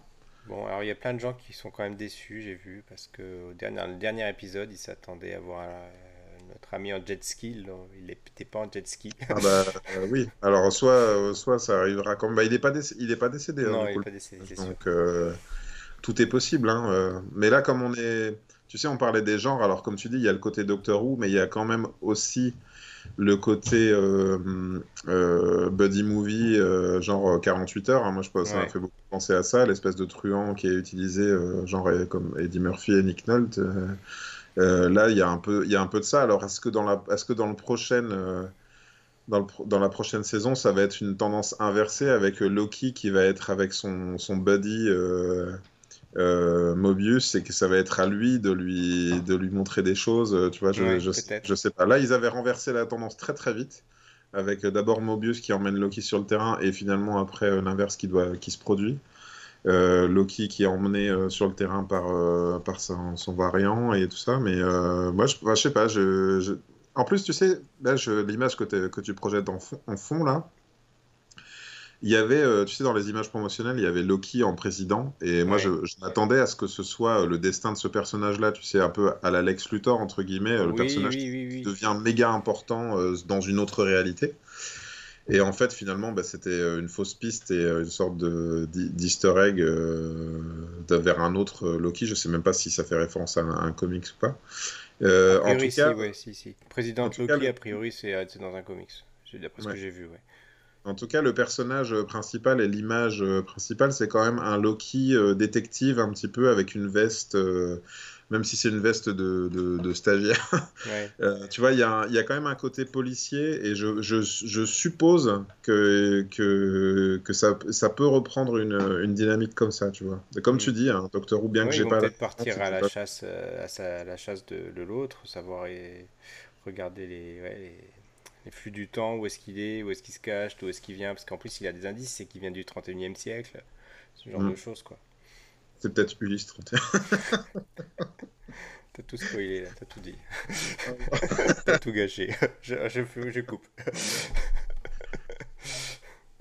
Bon, alors il y a plein de gens qui sont quand même déçus, j'ai vu, parce que au dernier, le dernier épisode, ils s'attendaient à voir euh, notre ami en jet ski. là, il n'était pas en jet ski. Ah bah euh, oui. Alors soit, euh, soit ça arrivera quand Bah, il est pas décédé, il est pas décédé. hein, non, il n'est pas décédé, c'est. Donc euh, tout est possible. Hein, euh. Mais là, comme on est, tu sais, on parlait des genres. Alors comme tu dis, il y a le côté Doctor Who, mais il y a quand même aussi le côté euh, euh, buddy movie, euh, genre 48 heures. hein. Moi, je pense, ça m'a fait beaucoup penser à ça, l'espèce de truand qui est utilisé, genre comme Eddie Murphy et Nick Nolte. là, il y a un peu, y a un peu de ça. Alors, est-ce que dans la, est-ce que dans le prochain, dans, le dans la prochaine saison, ça va être une tendance inversée avec Loki qui va être avec son, son buddy euh, euh, Mobius et que ça va être à lui de lui, de lui montrer des choses. euh, Tu vois, je, Ouais, je, sais pas. Là, ils avaient renversé la tendance très très vite avec euh, d'abord Mobius qui emmène Loki sur le terrain et finalement après l'inverse qui doit, qui se produit. Euh, Loki qui est emmené sur le terrain par, par son, son variant et tout ça. Mais moi, je, bah, je sais pas. Je, En plus, tu sais, là, l'image que, que tu projettes en fond, en fond là, il y avait, euh, tu sais, dans les images promotionnelles, il y avait Loki en président. Et moi, Ouais. je, je m'attendais à ce que ce soit euh, le destin de ce personnage-là, tu sais, un peu à la Lex Luthor, entre guillemets, euh, le Oui, personnage oui, oui, qui devient méga important dans une autre réalité. Et en fait, finalement, bah, c'était une fausse piste et une sorte de d'e- d'easter egg euh, de- vers un autre Loki. Je sais même pas si ça fait référence à un, à un comics ou pas. Euh, A en tout priori, cas, si, ouais, si, si. Président Loki, cas, a priori, c'est dans un comics. C'est D'après ce Ouais. que j'ai vu, ouais. En tout cas, le personnage principal et l'image euh, principale, c'est quand même un Loki euh, détective un petit peu avec une veste, euh, même si c'est une veste de, de, de stagiaire. [LAUGHS] Ouais. Euh, tu vois, il y, a y quand même un côté policier et je, je, je suppose que, que, que ça, ça peut reprendre une, une dynamique comme ça, tu vois. Comme Mm. tu dis, un Doctor Who, bien que j'ai pas peut-être partir à la chasse, euh, à, sa- à la chasse de, de l'autre, savoir et regarder les, ouais, les, les flux du temps, où est-ce qu'il est, où est-ce qu'il se cache, d'où est-ce qu'il vient, parce qu'en plus il a des indices, c'est qu'il vient du 31e siècle, ce genre Mm. de choses quoi. C'est peut-être Ulysse 31. [LAUGHS] T'as tout spoilé là, t'as tout dit. [LAUGHS] T'as tout gâché. [LAUGHS] Je, je, fais- je coupe.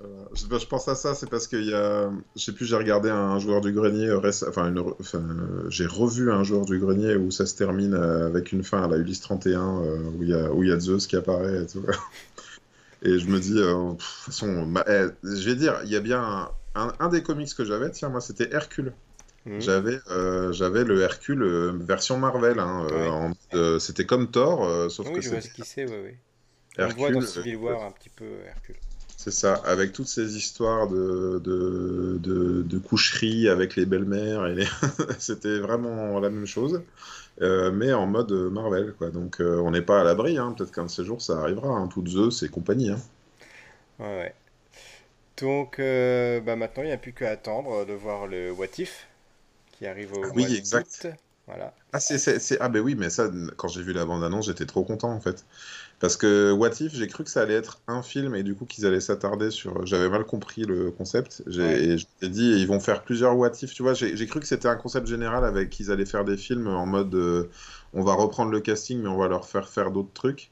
Euh, je, je pense à ça, c'est parce qu'il y a, je sais plus, j'ai regardé un joueur du grenier, euh, enfin, une re- enfin, euh, j'ai revu un joueur du grenier où ça se termine euh, avec une fin à la Ulysse 31, euh, où il y a, où il y a Zeus qui apparaît et tout. [LAUGHS] Et je me dis, pff, de toute façon, eh, je vais dire, il y a bien un, un- un des comics que j'avais, tiens, moi, c'était Hercule. Mhm. J'avais, j'avais le Hercule version Marvel. hein, Ouais. c'était comme Thor, sauf Oui, que je vois ce c'est, ouais, ouais. On voit dans Civil War un petit peu, Hercule. C'est ça, avec toutes ces histoires de, de, de, coucherie avec les belles-mères, et les... [LAUGHS] c'était vraiment la même chose, euh, mais en mode Marvel. Quoi. Donc euh, on n'est pas à l'abri, hein. peut-être qu'un de ces jours ça arrivera, hein. toutes Zeus et compagnie. Hein. Ouais, ouais. Donc euh, bah maintenant il n'y a plus qu'à attendre de voir le What If qui arrive au ah oui, exact. Voilà. Ah, c'est, ah ben oui, mais ça, quand j'ai vu la bande-annonce, j'étais trop content en fait. Parce que What If, j'ai cru que ça allait être un film et du coup qu'ils allaient s'attarder sur. J'avais mal compris le concept. J'ai, Et je t'ai dit, ils vont faire plusieurs What If. Tu vois, j'ai, cru que c'était un concept général avec qu'ils allaient faire des films en mode euh, on va reprendre le casting, mais on va leur faire faire d'autres trucs.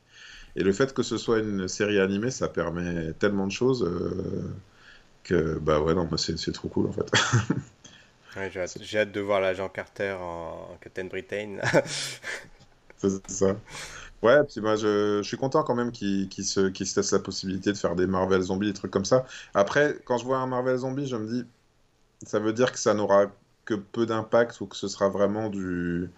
Et le fait que ce soit une série animée, ça permet tellement de choses euh, que, bah ouais, non, c'est trop cool en fait. [LAUGHS] j'ai, hâte, de voir l'agent Carter en, en Captain Britain. [LAUGHS] c'est ça. Ouais, puis moi je, je, suis content quand même qu'ils se, laissent la possibilité de faire des Marvel zombies, des trucs comme ça. Après, quand je vois un Marvel zombie, je me dis, ça veut dire que ça n'aura que peu d'impact ou que ce sera vraiment du,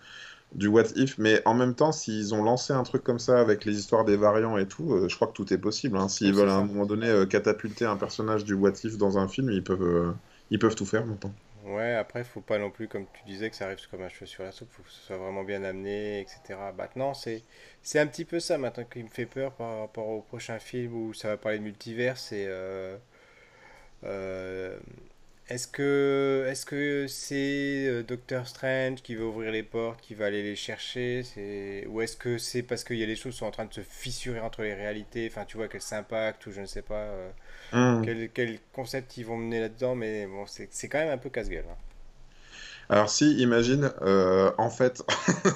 du what if. Mais en même temps, s'ils ont lancé un truc comme ça avec les histoires des variants et tout, euh, je crois que tout est possible. Hein. S'ils veulent à un moment donné euh, catapulter un personnage du what if dans un film, ils peuvent, euh, ils peuvent tout faire maintenant. Ouais, après, faut pas non plus, comme tu disais, que ça arrive comme un cheveu sur la soupe, faut que ce soit vraiment bien amené, etc. Maintenant, c'est c'est un petit peu ça maintenant qui me fait peur par rapport au prochain film où ça va parler de multivers. C'est euh, euh, est-ce que est-ce que c'est euh, Doctor Strange qui va ouvrir les portes, qui va aller les chercher, c'est ou est-ce que c'est parce qu'il y a des choses qui sont en train de se fissurer entre les réalités, enfin tu vois qu'elles s'impactent ou je ne sais pas. Hmm. Quel, quel, concept ils vont mener là-dedans, mais bon, c'est quand même un peu casse-gueule. Hein. Alors si, imagine, euh, en fait,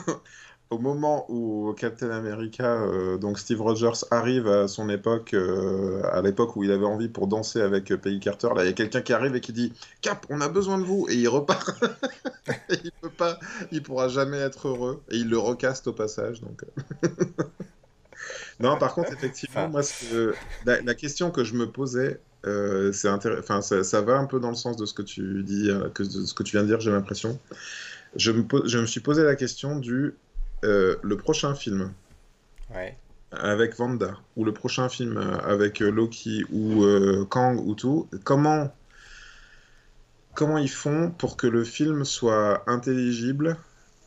[LAUGHS] au moment où Captain America, euh, donc Steve Rogers, arrive à son époque, euh, à l'époque où il avait envie pour danser avec Peggy Carter, là, il y a quelqu'un qui arrive et qui dit Cap, on a besoin de vous, et il repart. [LAUGHS] il peut pas, il pourra jamais être heureux, et il le recaste au passage, donc. [LAUGHS] Non, par contre, effectivement, moi, la, question que je me posais, euh, c'est enfin, ça, va un peu dans le sens de ce que tu dis, euh, que, de ce que tu viens de dire, j'ai l'impression. Je me, je me suis posé la question du euh, le prochain film avec Vanda ou le prochain film avec Loki ou Kang ou tout. Comment comment ils font pour que le film soit intelligible?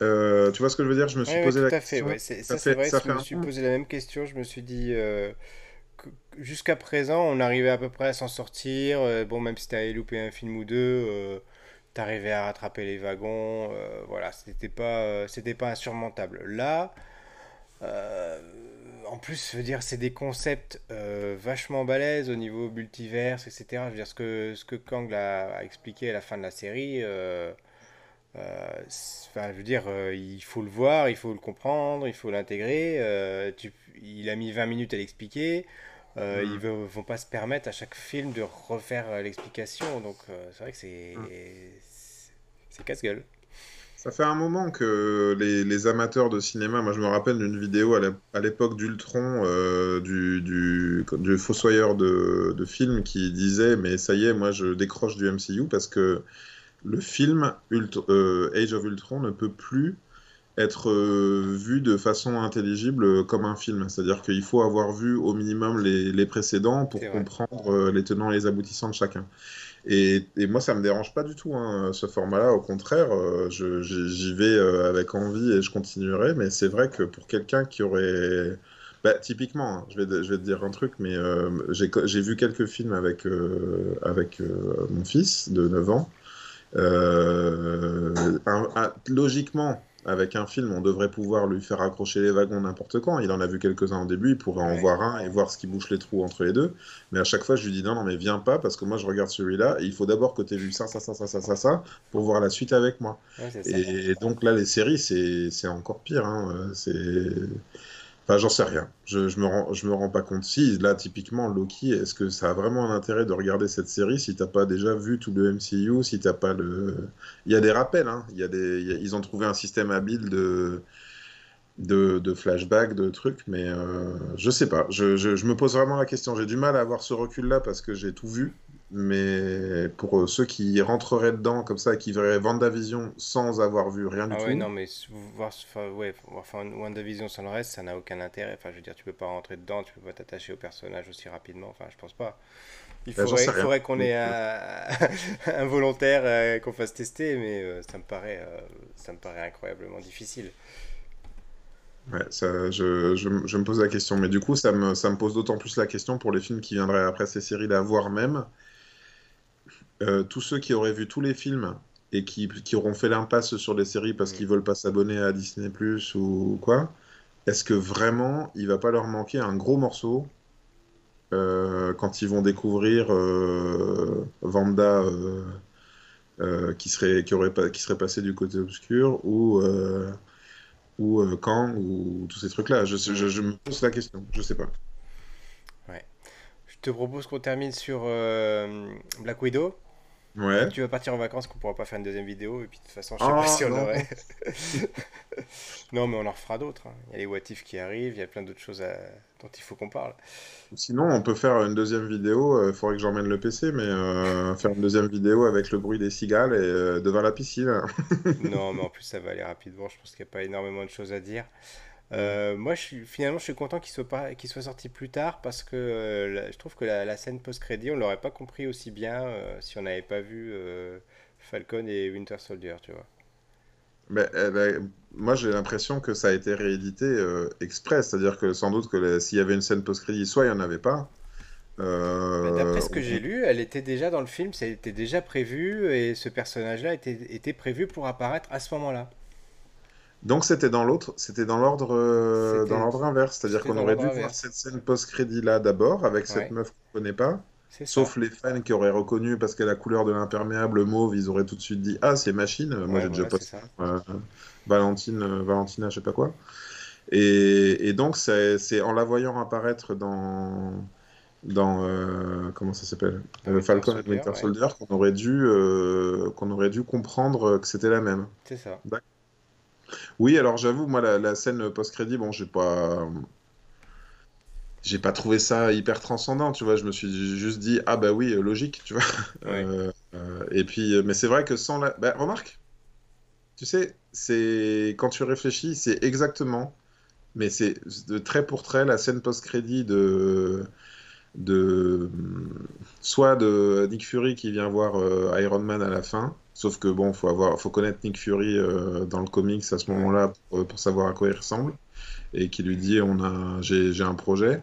Euh, tu vois ce que je veux dire? Je me suis posé la question. c'est vrai, je me suis posé la même question. Je me suis dit, euh, jusqu'à présent, on arrivait à peu près à s'en sortir. Euh, bon, même si t'avais loupé un film ou deux, t'arrivais à rattraper les wagons. voilà, c'était pas, c'était pas insurmontable. Là, en plus, je veux dire, c'est des concepts vachement balèzes au niveau multiverse, etc. Je veux dire, ce que, ce que Kang a, expliqué à la fin de la série. Euh, enfin, je veux dire, euh, il faut le voir, il faut le comprendre, il faut l'intégrer. Euh, il a mis 20 minutes à l'expliquer. Mm. Ils ne vont pas se permettre à chaque film de refaire l'explication. Donc c'est vrai que c'est mm. c'est casse-gueule. Ça fait un moment que les, les, amateurs de cinéma, moi je me rappelle d'une vidéo à l'époque d'Ultron, du, du, du, fossoyeur de, de films qui disait Mais ça y est, moi je décroche du MCU parce que le film euh, Age of Ultron ne peut plus être euh, vu de façon intelligible comme un film. C'est-à-dire qu'il faut avoir vu au minimum les, précédents pour comprendre euh, les tenants et les aboutissants de chacun. Et, moi, ça me dérange pas du tout, hein, ce format-là. Au contraire, j'y vais avec envie et je continuerai. Mais c'est vrai que pour quelqu'un qui aurait... Bah, typiquement, hein, je, vais, je vais te dire un truc, mais j'ai vu quelques films avec, avec mon fils de 9 ans. Euh, logiquement, avec un film, on devrait pouvoir lui faire accrocher les wagons n'importe quand. Il en a vu quelques-uns au début, il pourrait en voir un et voir ce qui bouche les trous entre les deux. Mais à chaque fois, je lui dis non, non, mais viens pas parce que moi, je regarde celui-là et il faut d'abord que tu aies vu ça, ça, ça, ça, ça, ça, pour voir la suite avec moi. et, donc là, les séries, c'est encore pire. Hein. C'est Enfin, j'en sais rien. Je, me rends, pas compte. Si, là, typiquement, Loki, est-ce que ça a vraiment un intérêt de regarder cette série si t'as pas déjà vu tout le MCU, si t'as pas le... Il y a des rappels, hein. Ils ont trouvé un système habile de... De, de flashback, de trucs, mais euh, je sais pas. Je, me pose vraiment la question. J'ai du mal à avoir ce recul-là parce que j'ai tout vu mais pour ceux qui rentreraient dedans comme ça, qui verraient WandaVision sans avoir vu rien du Ah tout. ouais, non, mais voir, enfin, ouais, enfin, WandaVision sans le reste, ça n'a aucun intérêt. Enfin, je veux dire, tu peux pas rentrer dedans, tu peux pas t'attacher au personnage aussi rapidement. Enfin, je pense pas. Il Bah, faudrait, qu'on ait un, [LAUGHS] un volontaire euh, qu'on fasse tester, mais euh, ça me paraît, euh, ça me paraît incroyablement difficile. Ouais, ça, je, je, je me pose la question, mais du coup, ça me, ça me pose d'autant plus la question pour les films qui viendraient après ces séries-là, voire même euh, tous ceux qui auraient vu tous les films et qui, qui auront fait l'impasse sur les séries parce qu'ils veulent pas s'abonner à Disney Plus ou quoi, est-ce que vraiment il va pas leur manquer un gros morceau euh, quand ils vont découvrir euh, Vanda qui serait, qui aurait pas, qui serait passé du côté obscur ou, ou euh, Kang ou tous ces trucs-là? Je, sais- je, je me pose la question, je sais pas. Ouais. Je te propose qu'on termine sur euh, Black Widow. Ouais. Tu vas partir en vacances, qu'on pourra pas faire une deuxième vidéo, et puis de toute façon, je sais Ah, pas si on non. aurait. [LAUGHS] Non, mais on en refera d'autres. hein. Il y a les What If qui arrivent, il y a plein d'autres choses à- dont il faut qu'on parle. Sinon, on peut faire une deuxième vidéo. Il faudrait que j'emmène le PC, mais euh, faire une deuxième vidéo avec le bruit des cigales et euh, devant la piscine. Non, [LAUGHS] mais en plus, ça va aller rapidement. Je pense qu'il n'y a pas énormément de choses à dire. Euh, moi, je suis, finalement, je suis content qu'il soit pas, qu'il soit sorti plus tard parce que euh, la- je trouve que la, la scène post-crédit, on l'aurait pas compris aussi bien euh, si on n'avait pas vu Falcon et Winter Soldier, tu vois. Mais elle a- moi, j'ai l'impression que ça a été réédité exprès, c'est-à-dire que sans doute que s'il y avait une scène post-crédit, soit il n'y en avait pas. D'après ce que j'ai lu, elle était déjà dans le film, ça était déjà prévu et ce personnage-là était, était prévu pour apparaître à ce moment-là. Donc c'était dans l'autre, c'était dans l'ordre euh, dans l'ordre inverse, c'est-à-dire qu'on aurait dû voir cette scène post-crédit là d'abord avec cette meuf qu'on connaît pas. ça. Sauf les fans qui auraient reconnu parce qu'elle a la couleur de l'imperméable mauve, ils auraient tout de suite dit Ah, c'est Machine. Moi, Ouais, j'ai déjà posté ça. euh, Valentine, euh, Valentina, je sais pas quoi. Et, et donc, c'est en la voyant apparaître dans, dans euh, comment ça s'appelle? Winter Falcon et Soldier, Winter ouais, Soldier qu'on aurait dû, qu'on aurait dû comprendre que c'était la même. c'est ça. D'accord. Oui, alors j'avoue, moi, la, la scène post-crédit, bon, j'ai pas. J'ai pas trouvé ça hyper transcendant, tu vois. Je me suis juste dit, ah bah oui, logique, tu vois. Ouais. Euh, euh, et puis, euh, mais c'est vrai que sans la. Bah, remarque, tu sais, c'est quand tu réfléchis, c'est exactement, mais c'est de trait pour trait la scène post-crédit de de soit de Nick Fury qui vient voir euh, Iron Man à la fin, sauf que bon, faut avoir, faut connaître Nick Fury euh, dans le comics à ce moment-là pour, pour savoir à quoi il ressemble, et qui lui dit on a, j'ai, un projet.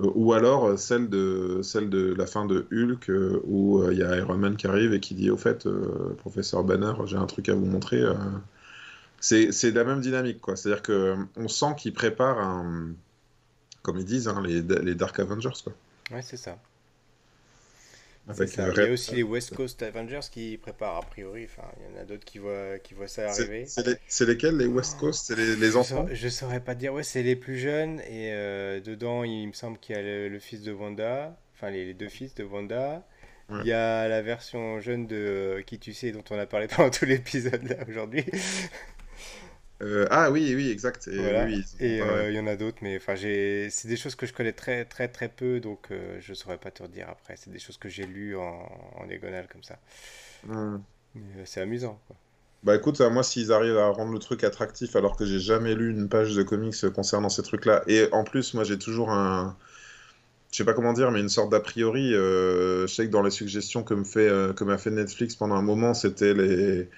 Euh, Ou alors euh, celle de, celle de la fin de Hulk euh, où euh, il y a Iron Man qui arrive et qui dit au fait, euh, professeur Banner, j'ai un truc à vous montrer. euh. C'est, la même dynamique, quoi. C'est-à-dire que euh, on sent qu'il prépare un, comme ils disent, hein, les, les Dark Avengers, quoi. Ouais, c'est ça. C'est Avec, ça. euh, Il y a aussi les West Coast Avengers qui préparent a priori. Enfin, il y en a d'autres qui voient, qui voient ça arriver. c'est les- lesquels, les West Coast? C'est les, les Je enfants? saurais, je saurais pas te dire. Ouais, c'est les plus jeunes et euh, dedans, il me semble qu'il y a le, le fils de Wanda. Enfin, les, les deux fils de Wanda. Ouais. Il y a la version jeune de euh, qui tu sais dont on a parlé [LAUGHS] pendant tout l'épisode là aujourd'hui. Euh, ah oui, oui, exact. Et Voilà. oui, ils- Et ouais, euh, il y en a d'autres, mais enfin, c'est des choses que je connais très, très, très peu, donc euh, je saurais pas te redire après. C'est des choses que j'ai lues en, en diagonale comme ça. Hmm. C'est amusant, quoi. Bah écoute, moi s'ils arrivent à rendre le truc attractif alors que j'ai jamais lu une page de comics concernant ces trucs-là, et en plus moi j'ai toujours un, je sais pas comment dire, mais une sorte d'a priori, je sais que dans les suggestions que me fait, que m'a fait Netflix pendant un moment, c'était les,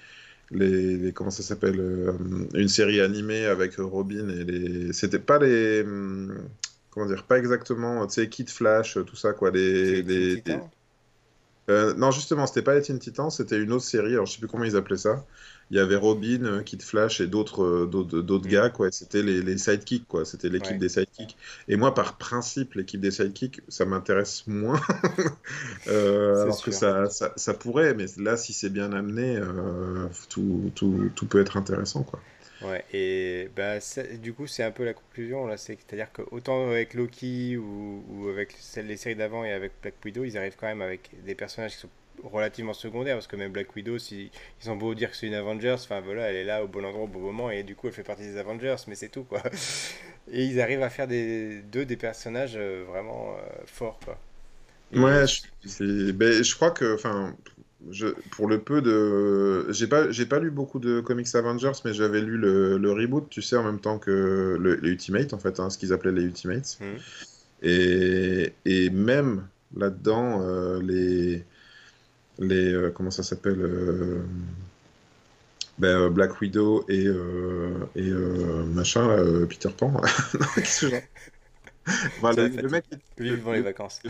les, les- comment ça s'appelle, euh, une série animée avec Robin et les, c'était pas les, hum, comment dire, pas exactement, tu sais, Kid Flash, tout ça quoi, les, les? Euh, non, justement, c'était pas les Teen Titans, c'était une autre série, alors je sais plus comment ils appelaient ça. Il y avait Robin, euh, Kid Flash et d'autres euh, d'autres Mm. gars, quoi. C'était les, les sidekicks, quoi. C'était l'équipe Ouais. des sidekicks. Et moi, par principe, l'équipe des sidekicks, ça m'intéresse moins. [LAUGHS] Euh, alors que ça, ça, ça pourrait, mais là, si c'est bien amené, euh, tout, tout, tout peut être intéressant, quoi. Ouais, et bah, du coup, c'est un peu la conclusion là. C'est- C'est-à-dire que autant avec Loki ou, avec celles, les séries d'avant et avec Black Widow, ils arrivent quand même avec des personnages qui sont relativement secondaires. Parce que même Black Widow, si, ils ont beau dire que c'est une Avengers, enfin voilà, elle est là au bon endroit au bon moment et du coup, elle fait partie des Avengers, mais c'est tout quoi. [LAUGHS] Et ils arrivent à faire des, d'eux des personnages euh, vraiment euh, forts quoi. Ouais, je, ben, je crois que, je, pour le peu de, j'ai pas, j'ai pas lu beaucoup de comics Avengers, mais j'avais lu le, le, reboot, tu sais, en même temps que le, les Ultimates, en fait, hein, ce qu'ils appelaient les Ultimates. Hmm. Et, et, même là-dedans, euh, les, les, euh, comment ça s'appelle, euh, ben, Black Widow et, et machin, Peter Pan. [LAUGHS] voilà, [LAUGHS] le, mec, vivant les vacances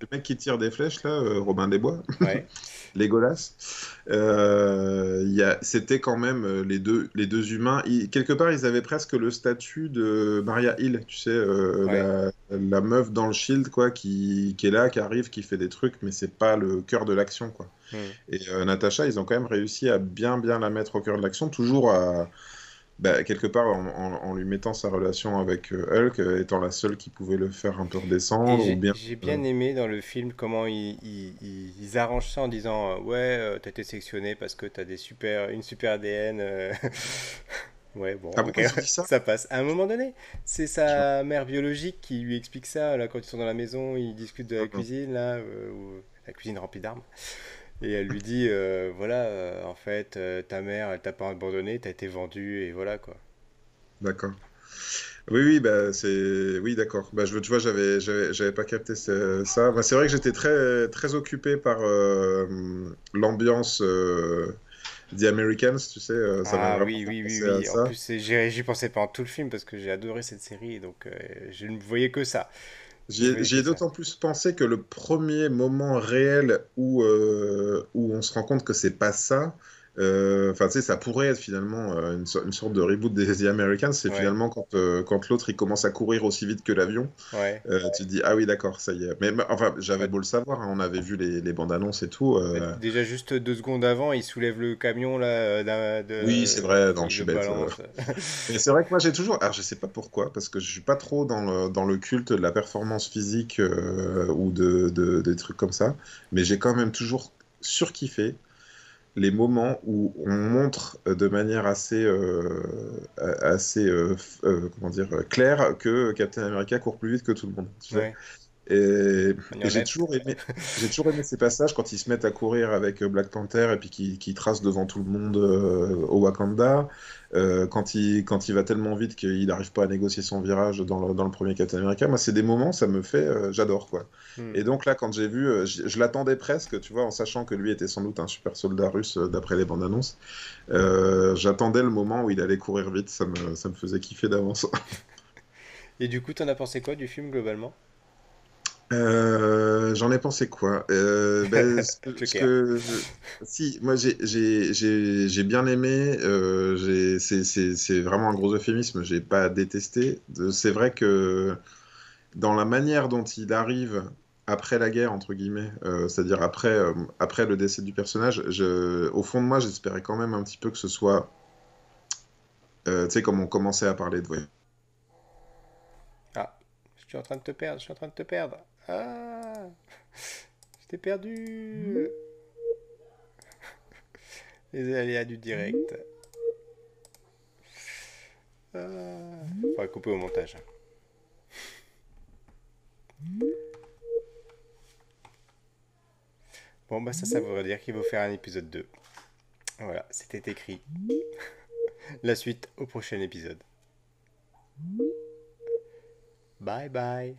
le mec qui tire des flèches, là, euh, Robin des Bois, [LAUGHS] ouais. Légolas, euh, c'était quand même euh, les deux, les deux humains. quelque part, ils avaient presque le statut de Maria Hill, tu sais, la, meuf dans le shield, quoi, qui, qui, est là, qui arrive, qui fait des trucs, mais c'est pas le cœur de l'action, quoi. Hmm. Et Natacha, ils ont quand même réussi à bien, bien la mettre au cœur de l'action, toujours à bah, quelque part en, lui mettant sa relation avec euh, Hulk, euh, étant la seule qui pouvait le faire un peu redescendre. J'ai bien... bien aimé dans le film comment ils, ils, arrangent ça en disant euh, Ouais, t'as été sélectionné parce que t'as super, une super ADN. [LAUGHS] ouais, bon, ah, ça, passe. À un moment donné, c'est sa mère biologique qui lui explique ça là, quand ils sont dans la maison, ils discutent de la cuisine, là, la cuisine remplie d'armes. Et elle lui dit, euh, voilà, euh, en fait, euh, ta mère, elle t'a pas abandonné, t'as été vendu, et voilà, quoi. D'accord. Oui, oui, bah, c'est... Oui, d'accord. Bah, je, tu vois, j'avais, j'avais, pas capté ça. Bah, c'est vrai que j'étais très, très occupé par l'ambiance The Americans, tu sais. ça ah oui, oui, oui, oui. En plus, j'y pensais pendant tout le film parce que j'ai adoré cette série, donc je ne voyais que ça. J'y ai, d'autant plus pensé que le premier moment réel où, euh, où on se rend compte que c'est pas ça, enfin, tu sais, ça pourrait être finalement euh, une, une, sorte de reboot des The Americans. C'est finalement quand, euh, quand l'autre il commence à courir aussi vite que l'avion. Ouais. tu te dis, ah oui, d'accord, ça y est. Mais enfin, j'avais beau le savoir, hein, on avait vu les, les, bandes annonces et tout. Déjà, juste deux secondes avant, il soulève le camion là. De, oui, c'est vrai, non, je suis bête. [LAUGHS] Mais c'est vrai que moi j'ai toujours. Alors, je sais pas pourquoi, parce que je suis pas trop dans le, dans le culte de la performance physique ou de, de, des trucs comme ça. Mais j'ai quand même toujours surkiffé les moments où on montre euh, de manière assez, euh, assez euh, claire que Captain America court plus vite que tout le monde. Et, j'ai toujours aimé, j'ai toujours aimé ces passages quand ils se mettent à courir avec Black Panther et puis qui, qui tracent devant tout le monde au Wakanda. Euh, quand, il, quand il va tellement vite qu'il n'arrive pas à négocier son virage dans le, dans le premier Captain America. Moi, c'est des moments, ça me fait, euh, j'adore quoi. Hmm. Et donc là, quand j'ai vu, euh, je, l'attendais presque, tu vois, en sachant que lui était sans doute un super soldat russe d'après les bandes annonces. J'attendais le moment où il allait courir vite, ça me, ça me faisait kiffer d'avance. [LAUGHS] Et du coup, t'en as pensé quoi du film globalement? Euh, j'en ai pensé quoi? Euh, ben, [LAUGHS] que, Si, moi j'ai bien aimé, euh, c'est vraiment un gros euphémisme, j'ai pas détesté. C'est vrai que dans la manière dont il arrive après la guerre, entre guillemets, euh, c'est-à-dire après, après le décès du personnage, je, au fond de moi j'espérais quand même un petit peu que ce soit, tu sais, comme on commençait à parler de voyage. Ah, je suis en train de te perdre, je suis en train de te perdre. Ah Je t'ai perdu Les aléas du direct. Ah, va couper au montage. Bon, bah ça, ça voudrait dire qu'il faut faire un épisode 2. Voilà, c'était écrit. La suite au prochain épisode. Bye bye.